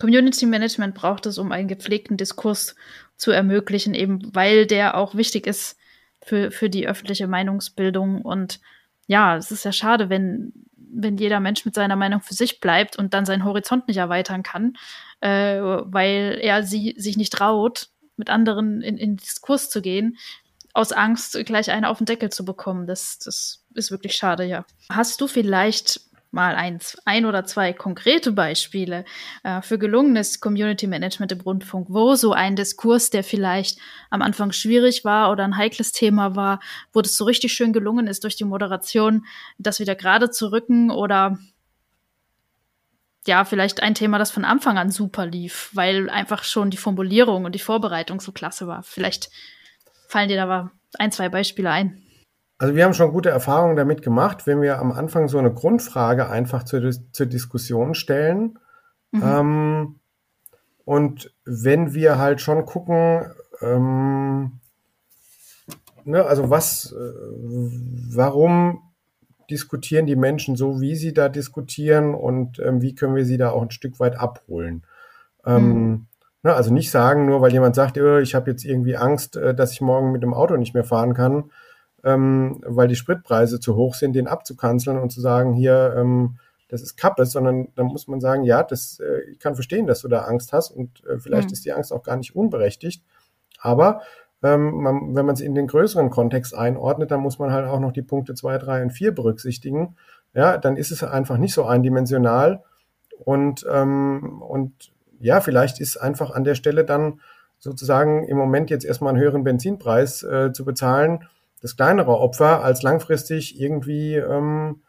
Community Management braucht es, um einen gepflegten Diskurs zu ermöglichen, eben weil der auch wichtig ist für, für die öffentliche Meinungsbildung. Und ja, es ist ja schade, wenn, wenn jeder Mensch mit seiner Meinung für sich bleibt und dann seinen Horizont nicht erweitern kann, äh, weil er sie sich nicht traut, mit anderen in, in Diskurs zu gehen, aus Angst, gleich eine auf den Deckel zu bekommen. Das, das ist wirklich schade, ja. Hast du vielleicht mal eins, ein oder zwei konkrete Beispiele äh, für gelungenes Community Management im Rundfunk, wo so ein Diskurs, der vielleicht am Anfang schwierig war oder ein heikles Thema war, wo das so richtig schön gelungen ist durch die Moderation, das wieder gerade zu rücken oder ja, vielleicht ein Thema, das von Anfang an super lief, weil einfach schon die Formulierung und die Vorbereitung so klasse war. Vielleicht fallen dir da ein, zwei Beispiele ein. Also wir haben schon gute Erfahrungen damit gemacht, wenn wir am Anfang so eine Grundfrage einfach zur, zur Diskussion stellen. Mhm. Ähm, und wenn wir halt schon gucken, ähm, ne, also was, äh, warum diskutieren die Menschen so, wie sie da diskutieren und ähm, wie können wir sie da auch ein Stück weit abholen. Ähm, mhm. ne, also nicht sagen, nur weil jemand sagt, oh, ich habe jetzt irgendwie Angst, äh, dass ich morgen mit dem Auto nicht mehr fahren kann, ähm, weil die Spritpreise zu hoch sind, den abzukanzeln und zu sagen, hier, ähm, das ist Kappe, sondern da muss man sagen, ja, das, äh, ich kann verstehen, dass du da Angst hast und äh, vielleicht mhm. ist die Angst auch gar nicht unberechtigt. Aber ähm, man, wenn man es in den größeren Kontext einordnet, dann muss man halt auch noch die Punkte zwei, drei und vier berücksichtigen. Ja, dann ist es einfach nicht so eindimensional und, ähm, und ja, vielleicht ist einfach an der Stelle dann sozusagen im Moment jetzt erstmal einen höheren Benzinpreis äh, zu bezahlen, das kleinere Opfer als langfristig irgendwie, ähm,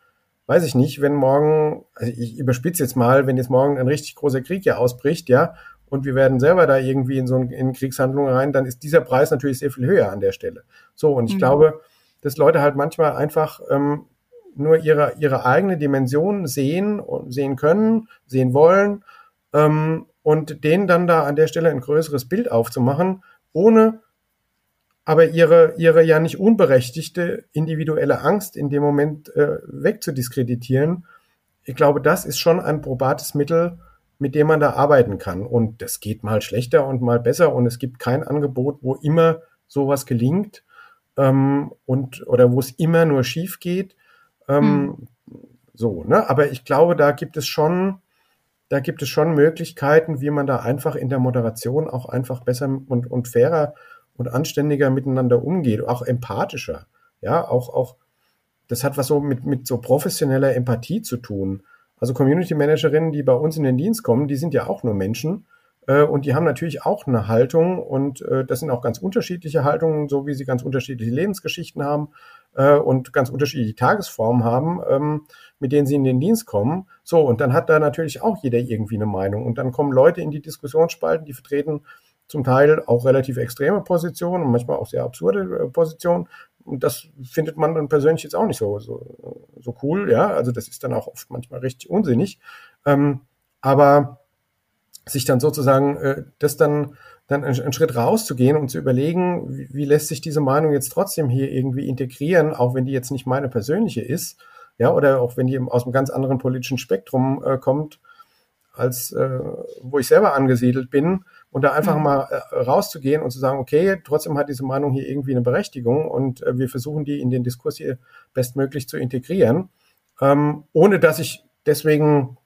weiß ich nicht, wenn morgen, also ich überspitze jetzt mal, wenn jetzt morgen ein richtig großer Krieg hier ausbricht, ja, und wir werden selber da irgendwie in so ein, in Kriegshandlungen rein, dann ist dieser Preis natürlich sehr viel höher an der Stelle. So, und ich mhm. glaube, dass Leute halt manchmal einfach ähm, nur ihre, ihre eigene Dimension sehen und sehen können, sehen wollen ähm, und denen dann da an der Stelle ein größeres Bild aufzumachen, ohne aber ihre, ihre ja nicht unberechtigte individuelle Angst in dem Moment äh, wegzudiskreditieren, ich glaube, das ist schon ein probates Mittel, mit dem man da arbeiten kann. Und das geht mal schlechter und mal besser und es gibt kein Angebot, wo immer sowas gelingt ähm, und oder wo es immer nur schief geht. Ähm, hm. So, ne? Aber ich glaube, da gibt es schon, da gibt es schon Möglichkeiten, wie man da einfach in der Moderation auch einfach besser und, und fairer und anständiger miteinander umgeht, auch empathischer. Ja, auch, auch, das hat was so mit, mit so professioneller Empathie zu tun. Also Community Managerinnen, die bei uns in den Dienst kommen, die sind ja auch nur Menschen äh, und die haben natürlich auch eine Haltung und äh, das sind auch ganz unterschiedliche Haltungen, so wie sie ganz unterschiedliche Lebensgeschichten haben äh, und ganz unterschiedliche Tagesformen haben, ähm, mit denen sie in den Dienst kommen. So, und dann hat da natürlich auch jeder irgendwie eine Meinung. Und dann kommen Leute in die Diskussionsspalten, die vertreten zum Teil auch relativ extreme Positionen und manchmal auch sehr absurde äh, Positionen. Und das findet man dann persönlich jetzt auch nicht so, so, so cool, ja. Also das ist dann auch oft manchmal richtig unsinnig. Ähm, aber sich dann sozusagen äh, das dann dann einen, Schritt rauszugehen und zu überlegen, wie, wie, lässt sich diese Meinung jetzt trotzdem hier irgendwie integrieren, auch wenn die jetzt nicht meine persönliche ist, ja, oder auch wenn die aus einem ganz anderen politischen Spektrum äh, kommt, als äh, wo ich selber angesiedelt bin, und da einfach mhm. mal äh, rauszugehen und zu sagen, okay, trotzdem hat diese Meinung hier irgendwie eine Berechtigung und äh, wir versuchen die in den Diskurs hier bestmöglich zu integrieren, ähm, ohne dass ich deswegen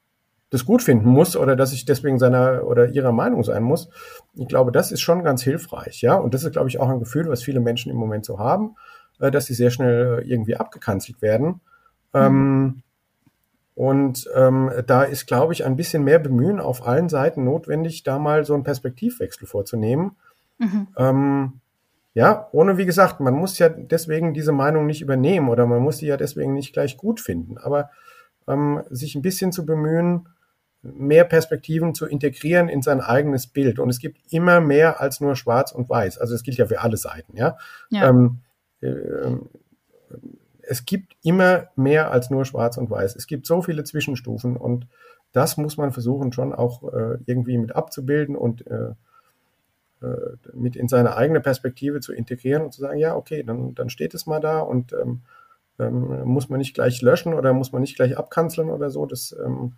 das gut finden muss oder dass ich deswegen seiner oder ihrer Meinung sein muss. Ich glaube, das ist schon ganz hilfreich, ja. Und das ist, glaube ich, auch ein Gefühl, was viele Menschen im Moment so haben, äh, dass sie sehr schnell irgendwie abgekanzelt werden. Mhm. Ähm, und ähm, da ist, glaube ich, ein bisschen mehr Bemühen auf allen Seiten notwendig, da mal so einen Perspektivwechsel vorzunehmen. Mhm. Ähm, ja, ohne wie gesagt, man muss ja deswegen diese Meinung nicht übernehmen oder man muss sie ja deswegen nicht gleich gut finden, aber ähm, sich ein bisschen zu bemühen, mehr Perspektiven zu integrieren in sein eigenes Bild. Und es gibt immer mehr als nur Schwarz und Weiß. Also es gilt ja für alle Seiten, ja. ja. Ähm, äh, es gibt immer mehr als nur Schwarz und Weiß. Es gibt so viele Zwischenstufen und das muss man versuchen schon auch äh, irgendwie mit abzubilden und äh, äh, mit in seine eigene Perspektive zu integrieren und zu sagen, ja, okay, dann, dann steht es mal da und ähm, ähm, muss man nicht gleich löschen oder muss man nicht gleich abkanzeln oder so. Das ähm,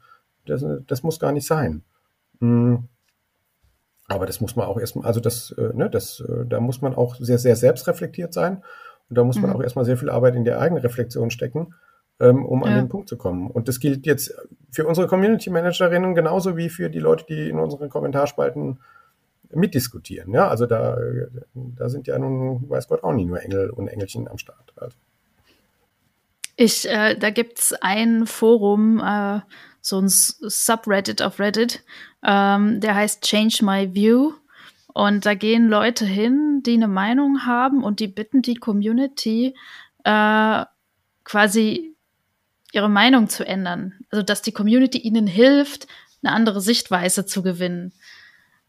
das, das muss gar nicht sein. Hm. Aber das muss man auch erstmal, also das, äh, ne, das, äh, da muss man auch sehr, sehr selbstreflektiert sein. Und da muss man mhm. auch erstmal sehr viel Arbeit in der eigenen Reflexion stecken, ähm, um ja. an den Punkt zu kommen. Und das gilt jetzt für unsere Community Managerinnen genauso wie für die Leute, die in unseren Kommentarspalten mitdiskutieren. Ja, also da, da sind ja nun, weiß Gott, auch nicht nur Engel und Engelchen am Start. Also. Ich, äh, da gibt's ein Forum, äh, so ein Subreddit auf Reddit, ähm, der heißt Change My View. Und da gehen Leute hin, die eine Meinung haben und die bitten die Community äh, quasi ihre Meinung zu ändern. Also dass die Community ihnen hilft, eine andere Sichtweise zu gewinnen.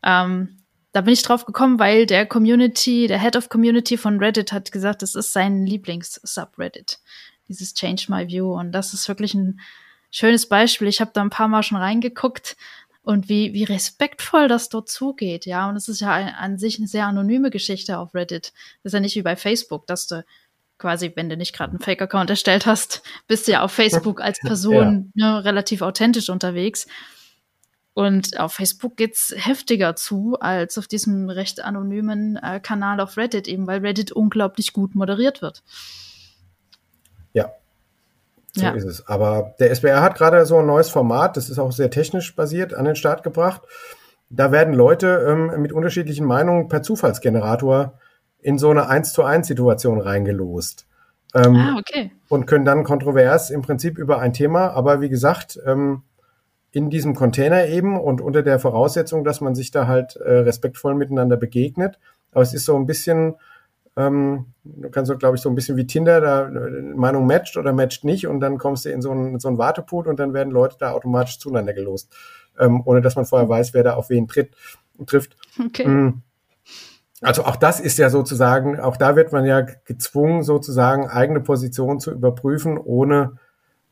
Ähm, da bin ich drauf gekommen, weil der Community, der Head of Community von Reddit hat gesagt, das ist sein Lieblings-Subreddit, dieses Change My View. Und das ist wirklich ein schönes Beispiel. Ich habe da ein paar Mal schon reingeguckt und wie, wie respektvoll das dort zugeht, ja. Und es ist ja ein, an sich eine sehr anonyme Geschichte auf Reddit. Das ist ja nicht wie bei Facebook, dass du quasi, wenn du nicht gerade einen Fake-Account erstellt hast, bist du ja auf Facebook als Person ja. ne, relativ authentisch unterwegs. Und auf Facebook geht's heftiger zu als auf diesem recht anonymen äh, Kanal auf Reddit, eben weil Reddit unglaublich gut moderiert wird. Ja, so ja. ist es. Aber der SBR hat gerade so ein neues Format, das ist auch sehr technisch basiert, an den Start gebracht. Da werden Leute ähm, mit unterschiedlichen Meinungen per Zufallsgenerator in so eine 1 zu 1 Situation reingelost. Ähm, ah, okay. Und können dann kontrovers im Prinzip über ein Thema, aber wie gesagt, ähm, in diesem Container eben und unter der Voraussetzung, dass man sich da halt äh, respektvoll miteinander begegnet. Aber es ist so ein bisschen ähm, du kannst so, glaube ich, so ein bisschen wie Tinder, da äh, Meinung matcht oder matcht nicht und dann kommst du in so einen, so einen Wartepool und dann werden Leute da automatisch zueinander gelost, ähm, ohne dass man vorher weiß, wer da auf wen tritt, trifft. Okay. Mm. Also auch das ist ja sozusagen, auch da wird man ja gezwungen, sozusagen eigene Position zu überprüfen, ohne,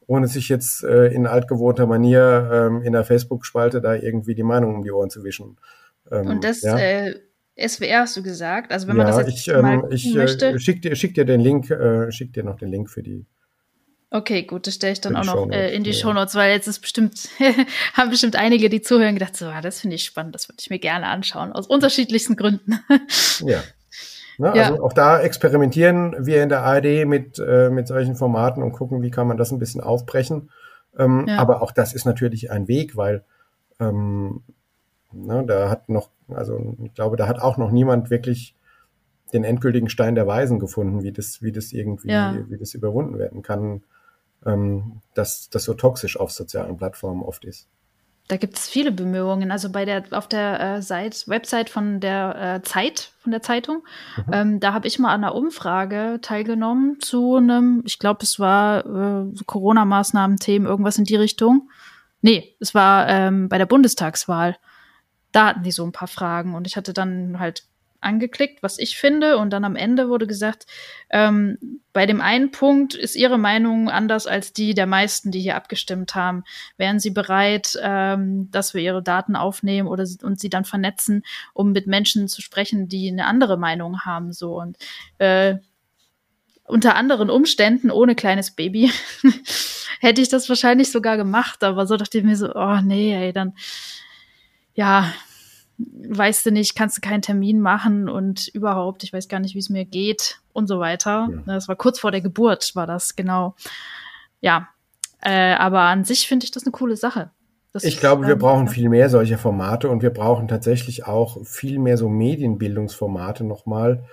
ohne sich jetzt äh, in altgewohnter Manier ähm, in der Facebook-Spalte da irgendwie die Meinung um die Ohren zu wischen. Ähm, und das ja. äh, SWR hast du gesagt. Also wenn man ja, das jetzt ich, ähm, ich, äh, schick dir, schick dir den Link, äh, schick dir noch den Link für die. Okay, gut, das stelle ich dann auch noch äh, in die ja. Shownotes, weil jetzt ist bestimmt, [laughs] haben bestimmt einige, die zuhören, gedacht, so, ah, das finde ich spannend, das würde ich mir gerne anschauen, aus unterschiedlichsten Gründen. [laughs] ja. Na, ja. Also auch da experimentieren wir in der ARD mit, äh, mit solchen Formaten und gucken, wie kann man das ein bisschen aufbrechen. Ähm, ja. Aber auch das ist natürlich ein Weg, weil ähm, ne, da hat noch, also ich glaube, da hat auch noch niemand wirklich den endgültigen Stein der Weisen gefunden, wie das, wie das irgendwie, ja. wie das überwunden werden kann, ähm, dass das so toxisch auf sozialen Plattformen oft ist. Da gibt es viele Bemühungen. Also bei der auf der äh, Seite, Website von der äh, Zeit, von der Zeitung, mhm. ähm, da habe ich mal an einer Umfrage teilgenommen zu einem, ich glaube, es war äh, Corona-Maßnahmen-Themen, irgendwas in die Richtung. Nee, es war ähm, bei der Bundestagswahl. Da hatten die so ein paar Fragen und ich hatte dann halt angeklickt, was ich finde. Und dann am Ende wurde gesagt, ähm, bei dem einen Punkt ist Ihre Meinung anders als die der meisten, die hier abgestimmt haben. Wären Sie bereit, ähm, dass wir Ihre Daten aufnehmen oder und sie dann vernetzen, um mit Menschen zu sprechen, die eine andere Meinung haben? So und äh, unter anderen Umständen ohne kleines Baby [laughs] hätte ich das wahrscheinlich sogar gemacht, aber so dachte ich mir so, oh nee, ey, dann ja, weißt du nicht, kannst du keinen Termin machen und überhaupt, ich weiß gar nicht, wie es mir geht und so weiter. Ja. Das war kurz vor der Geburt, war das genau. Ja, äh, aber an sich finde ich das eine coole Sache. Das ich glaube, wir ähm, brauchen viel mehr solche Formate und wir brauchen tatsächlich auch viel mehr so Medienbildungsformate nochmal,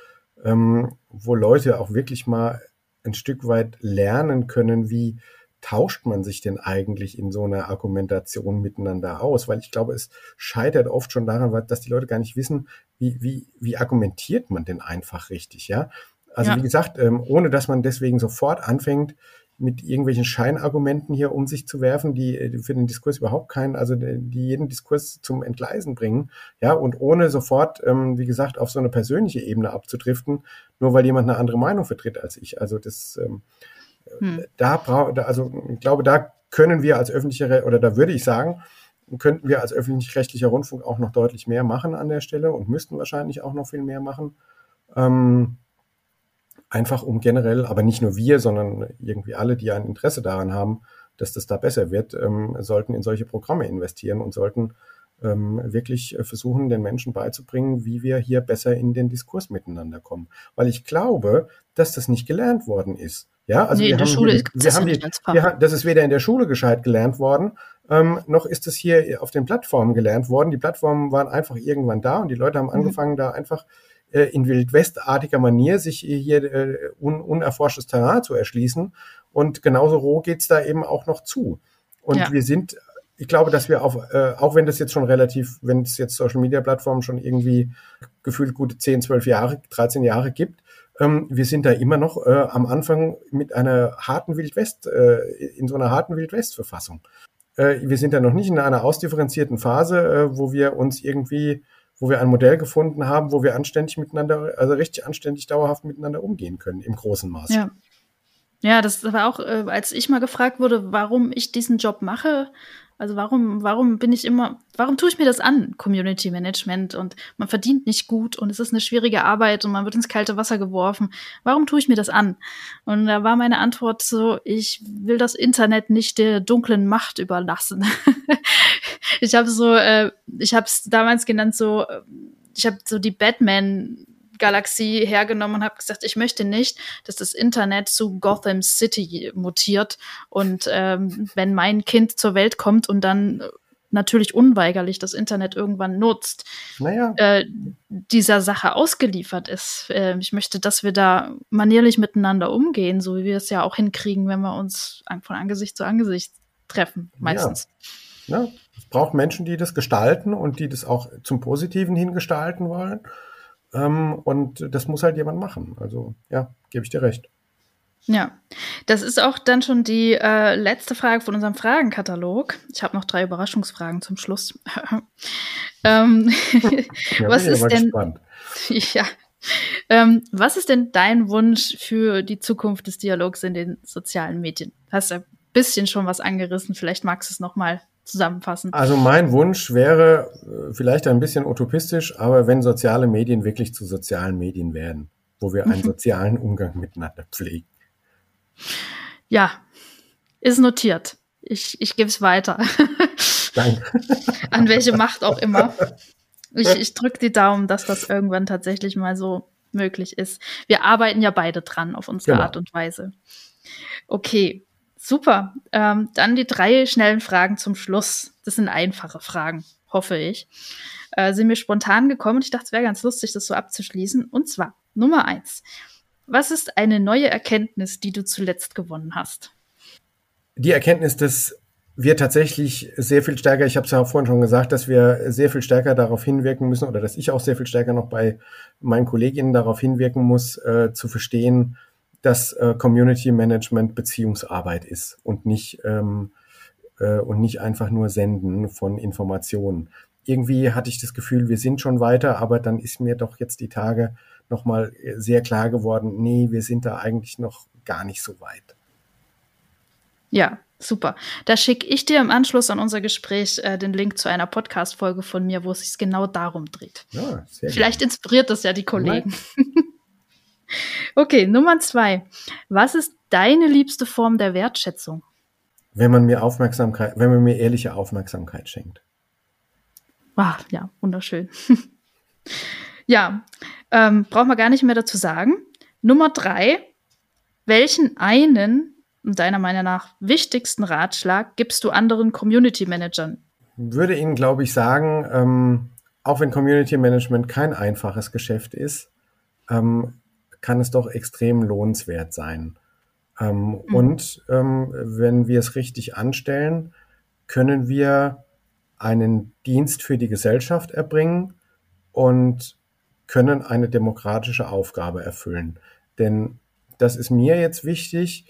ähm, wo Leute auch wirklich mal ein Stück weit lernen können, wie tauscht man sich denn eigentlich in so einer Argumentation miteinander aus? Weil ich glaube, es scheitert oft schon daran, dass die Leute gar nicht wissen, wie, wie, wie argumentiert man denn einfach richtig, ja? Also ja. wie gesagt, ähm, ohne dass man deswegen sofort anfängt, mit irgendwelchen Scheinargumenten hier um sich zu werfen, die äh, für den Diskurs überhaupt keinen, also die jeden Diskurs zum Entgleisen bringen, ja, und ohne sofort, ähm, wie gesagt, auf so eine persönliche Ebene abzudriften, nur weil jemand eine andere Meinung vertritt als ich. Also das, ähm, hm. Da braucht, also ich glaube, da können wir als öffentliche, oder da würde ich sagen, könnten wir als öffentlich-rechtlicher Rundfunk auch noch deutlich mehr machen an der Stelle und müssten wahrscheinlich auch noch viel mehr machen. Ähm, einfach um generell, aber nicht nur wir, sondern irgendwie alle, die ein Interesse daran haben, dass das da besser wird, ähm, sollten in solche Programme investieren und sollten ähm, wirklich versuchen, den Menschen beizubringen, wie wir hier besser in den Diskurs miteinander kommen. Weil ich glaube, dass das nicht gelernt worden ist. Ja, also nee, wir in der haben Schule hier, wir haben die, wir, das ist weder in der Schule gescheit gelernt worden, ähm, noch ist es hier auf den Plattformen gelernt worden. Die Plattformen waren einfach irgendwann da und die Leute haben mhm. angefangen, da einfach äh, in wildwestartiger Manier sich hier äh, un, unerforschtes Terrain zu erschließen. Und genauso roh geht's da eben auch noch zu. Und ja. wir sind, ich glaube, dass wir auf, äh, auch wenn das jetzt schon relativ, wenn es jetzt Social Media Plattformen schon irgendwie gefühlt gute 10, 12 Jahre, 13 Jahre gibt, ähm, wir sind da immer noch äh, am Anfang mit einer harten Wildwest, äh, in so einer harten Wildwest-Verfassung. Äh, wir sind da noch nicht in einer ausdifferenzierten Phase, äh, wo wir uns irgendwie, wo wir ein Modell gefunden haben, wo wir anständig miteinander, also richtig anständig dauerhaft miteinander umgehen können, im großen Maße. Ja. Ja, das war auch, äh, als ich mal gefragt wurde, warum ich diesen Job mache, also warum, warum bin ich immer, warum tue ich mir das an, Community Management und man verdient nicht gut und es ist eine schwierige Arbeit und man wird ins kalte Wasser geworfen. Warum tue ich mir das an? Und da war meine Antwort so, ich will das Internet nicht der dunklen Macht überlassen. [laughs] ich habe so, äh, ich habe es damals genannt so, ich habe so die Batman Galaxie hergenommen und habe gesagt, ich möchte nicht, dass das Internet zu Gotham City mutiert und ähm, wenn mein Kind zur Welt kommt und dann natürlich unweigerlich das Internet irgendwann nutzt, naja. äh, dieser Sache ausgeliefert ist. Äh, ich möchte, dass wir da manierlich miteinander umgehen, so wie wir es ja auch hinkriegen, wenn wir uns von Angesicht zu Angesicht treffen, meistens. Ja. ja. Es braucht Menschen, die das gestalten und die das auch zum Positiven hin gestalten wollen. Ähm, und das muss halt jemand machen. Also ja, gebe ich dir recht. Ja, das ist auch dann schon die äh, letzte Frage von unserem Fragenkatalog. Ich habe noch drei Überraschungsfragen zum Schluss. [laughs] ähm, [laughs] ja, was ist denn? Gespannt. [laughs] Ja. Ähm, was ist denn dein Wunsch für die Zukunft des Dialogs in den sozialen Medien? Hast du ein bisschen schon was angerissen? Vielleicht magst du es noch mal zusammenfassen? Also mein Wunsch wäre äh, vielleicht ein bisschen utopistisch, aber wenn soziale Medien wirklich zu sozialen Medien werden, wo wir einen sozialen Umgang miteinander pflegen. Ja, ist notiert. Ich, ich gebe es weiter. [laughs] Danke. [laughs] An welche Macht auch immer. Ich, ich drücke die Daumen, dass das irgendwann tatsächlich mal so möglich ist. Wir arbeiten ja beide dran auf unsere genau. Art und Weise. Okay, super. Ähm, dann die drei schnellen Fragen zum Schluss. Das sind einfache Fragen, hoffe ich. Äh, sind mir spontan gekommen und ich dachte, es wäre ganz lustig, das so abzuschließen. Und zwar Nummer eins. Was ist eine neue Erkenntnis, die du zuletzt gewonnen hast? Die Erkenntnis, dass wir tatsächlich sehr viel stärker, ich habe es ja vorhin schon gesagt, dass wir sehr viel stärker darauf hinwirken müssen oder dass ich auch sehr viel stärker noch bei meinen Kolleginnen darauf hinwirken muss, äh, zu verstehen, dass äh, Community Management Beziehungsarbeit ist und nicht ähm, äh, und nicht einfach nur Senden von Informationen. Irgendwie hatte ich das Gefühl, wir sind schon weiter, aber dann ist mir doch jetzt die Tage nochmal sehr klar geworden, nee, wir sind da eigentlich noch gar nicht so weit. Ja, super. Da schicke ich dir im Anschluss an unser Gespräch äh, den Link zu einer Podcast-Folge von mir, wo es sich genau darum dreht. Ja, Vielleicht gut. inspiriert das ja die Kollegen. [laughs] Okay, Nummer zwei. Was ist deine liebste Form der Wertschätzung? Wenn man mir Aufmerksamkeit, wenn man mir ehrliche Aufmerksamkeit schenkt. Ah, ja, wunderschön. [laughs] ja, ähm, braucht man gar nicht mehr dazu sagen. Nummer drei. Welchen einen, deiner Meinung nach, wichtigsten Ratschlag gibst du anderen Community Managern? Würde Ihnen, glaube ich, sagen, ähm, auch wenn Community Management kein einfaches Geschäft ist, ähm, kann es doch extrem lohnenswert sein. Ähm, mhm. Und ähm, wenn wir es richtig anstellen, können wir einen Dienst für die Gesellschaft erbringen und können eine demokratische Aufgabe erfüllen. Denn das ist mir jetzt wichtig.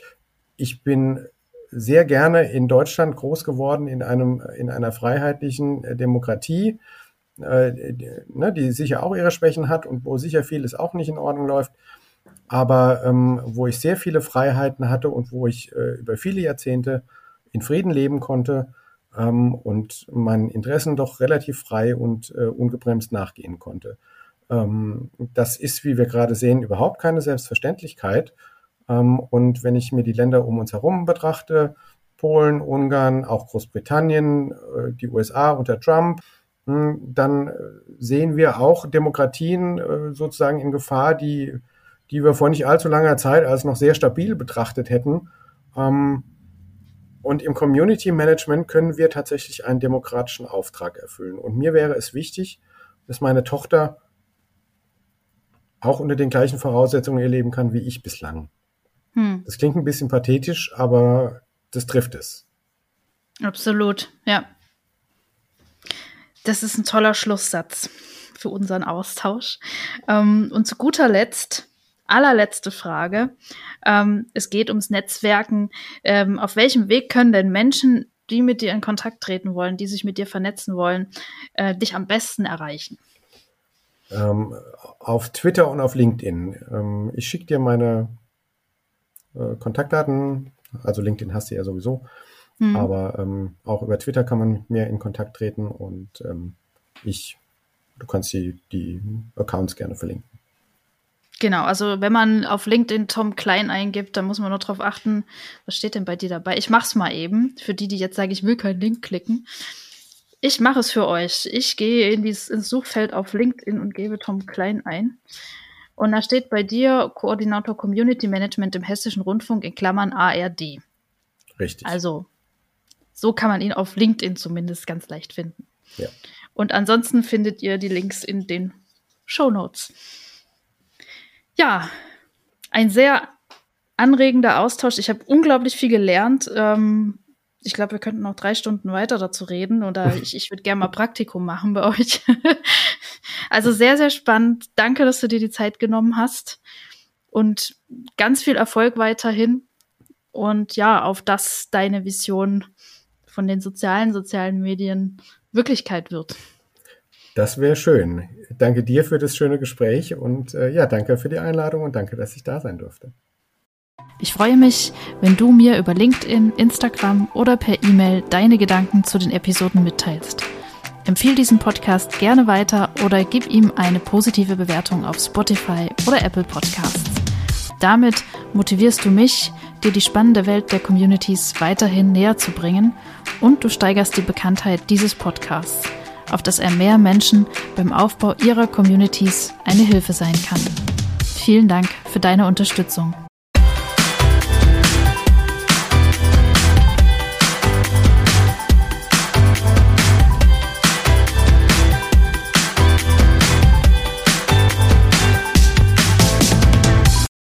Ich bin sehr gerne in Deutschland groß geworden, in einem, in einer freiheitlichen äh, Demokratie, äh, die, ne, die sicher auch ihre Schwächen hat und wo sicher vieles auch nicht in Ordnung läuft aber ähm, wo ich sehr viele Freiheiten hatte und wo ich äh, über viele Jahrzehnte in Frieden leben konnte ähm, und meinen Interessen doch relativ frei und äh, ungebremst nachgehen konnte. Ähm, das ist, wie wir gerade sehen, überhaupt keine Selbstverständlichkeit. Ähm, und wenn ich mir die Länder um uns herum betrachte, Polen, Ungarn, auch Großbritannien, äh, die USA unter Trump, hm, dann äh, sehen wir auch Demokratien äh, sozusagen in Gefahr, die die wir vor nicht allzu langer Zeit als noch sehr stabil betrachtet hätten. Ähm, und im Community Management können wir tatsächlich einen demokratischen Auftrag erfüllen. Und mir wäre es wichtig, dass meine Tochter auch unter den gleichen Voraussetzungen erleben kann wie ich bislang. Hm. Das klingt ein bisschen pathetisch, aber das trifft es. Absolut, ja. Das ist ein toller Schlusssatz für unseren Austausch. Ähm, und zu guter Letzt allerletzte Frage. Ähm, es geht ums Netzwerken. Ähm, auf welchem Weg können denn Menschen, die mit dir in Kontakt treten wollen, die sich mit dir vernetzen wollen, äh, dich am besten erreichen? Ähm, auf Twitter und auf LinkedIn. Ähm, ich schicke dir meine äh, Kontaktdaten. Also LinkedIn hast du ja sowieso. Mhm. Aber ähm, auch über Twitter kann man mit mir in Kontakt treten und ähm, ich, du kannst die, die Accounts gerne verlinken. Genau, also wenn man auf LinkedIn Tom Klein eingibt, dann muss man nur darauf achten, was steht denn bei dir dabei? Ich mach's mal eben, für die, die jetzt sagen, ich will keinen Link klicken. Ich mache es für euch. Ich gehe in dieses, ins Suchfeld auf LinkedIn und gebe Tom Klein ein. Und da steht bei dir Koordinator Community Management im Hessischen Rundfunk in Klammern ARD. Richtig. Also, so kann man ihn auf LinkedIn zumindest ganz leicht finden. Ja. Und ansonsten findet ihr die Links in den Show Notes ja, ein sehr anregender Austausch. Ich habe unglaublich viel gelernt. Ähm, ich glaube, wir könnten noch drei Stunden weiter dazu reden oder [laughs] ich, ich würde gerne mal Praktikum machen bei euch. [laughs] also sehr, sehr spannend. Danke, dass du dir die Zeit genommen hast und ganz viel Erfolg weiterhin. Und ja, auf das deine Vision von den sozialen, sozialen Medien Wirklichkeit wird. Das wäre schön. Danke dir für das schöne Gespräch und äh, ja, danke für die Einladung und danke, dass ich da sein durfte. Ich freue mich, wenn du mir über LinkedIn, Instagram oder per E-Mail deine Gedanken zu den Episoden mitteilst. Empfehle diesen Podcast gerne weiter oder gib ihm eine positive Bewertung auf Spotify oder Apple Podcasts. Damit motivierst du mich, dir die spannende Welt der Communities weiterhin näher zu bringen und du steigerst die Bekanntheit dieses Podcasts auf dass er mehr Menschen beim Aufbau ihrer Communities eine Hilfe sein kann. Vielen Dank für deine Unterstützung.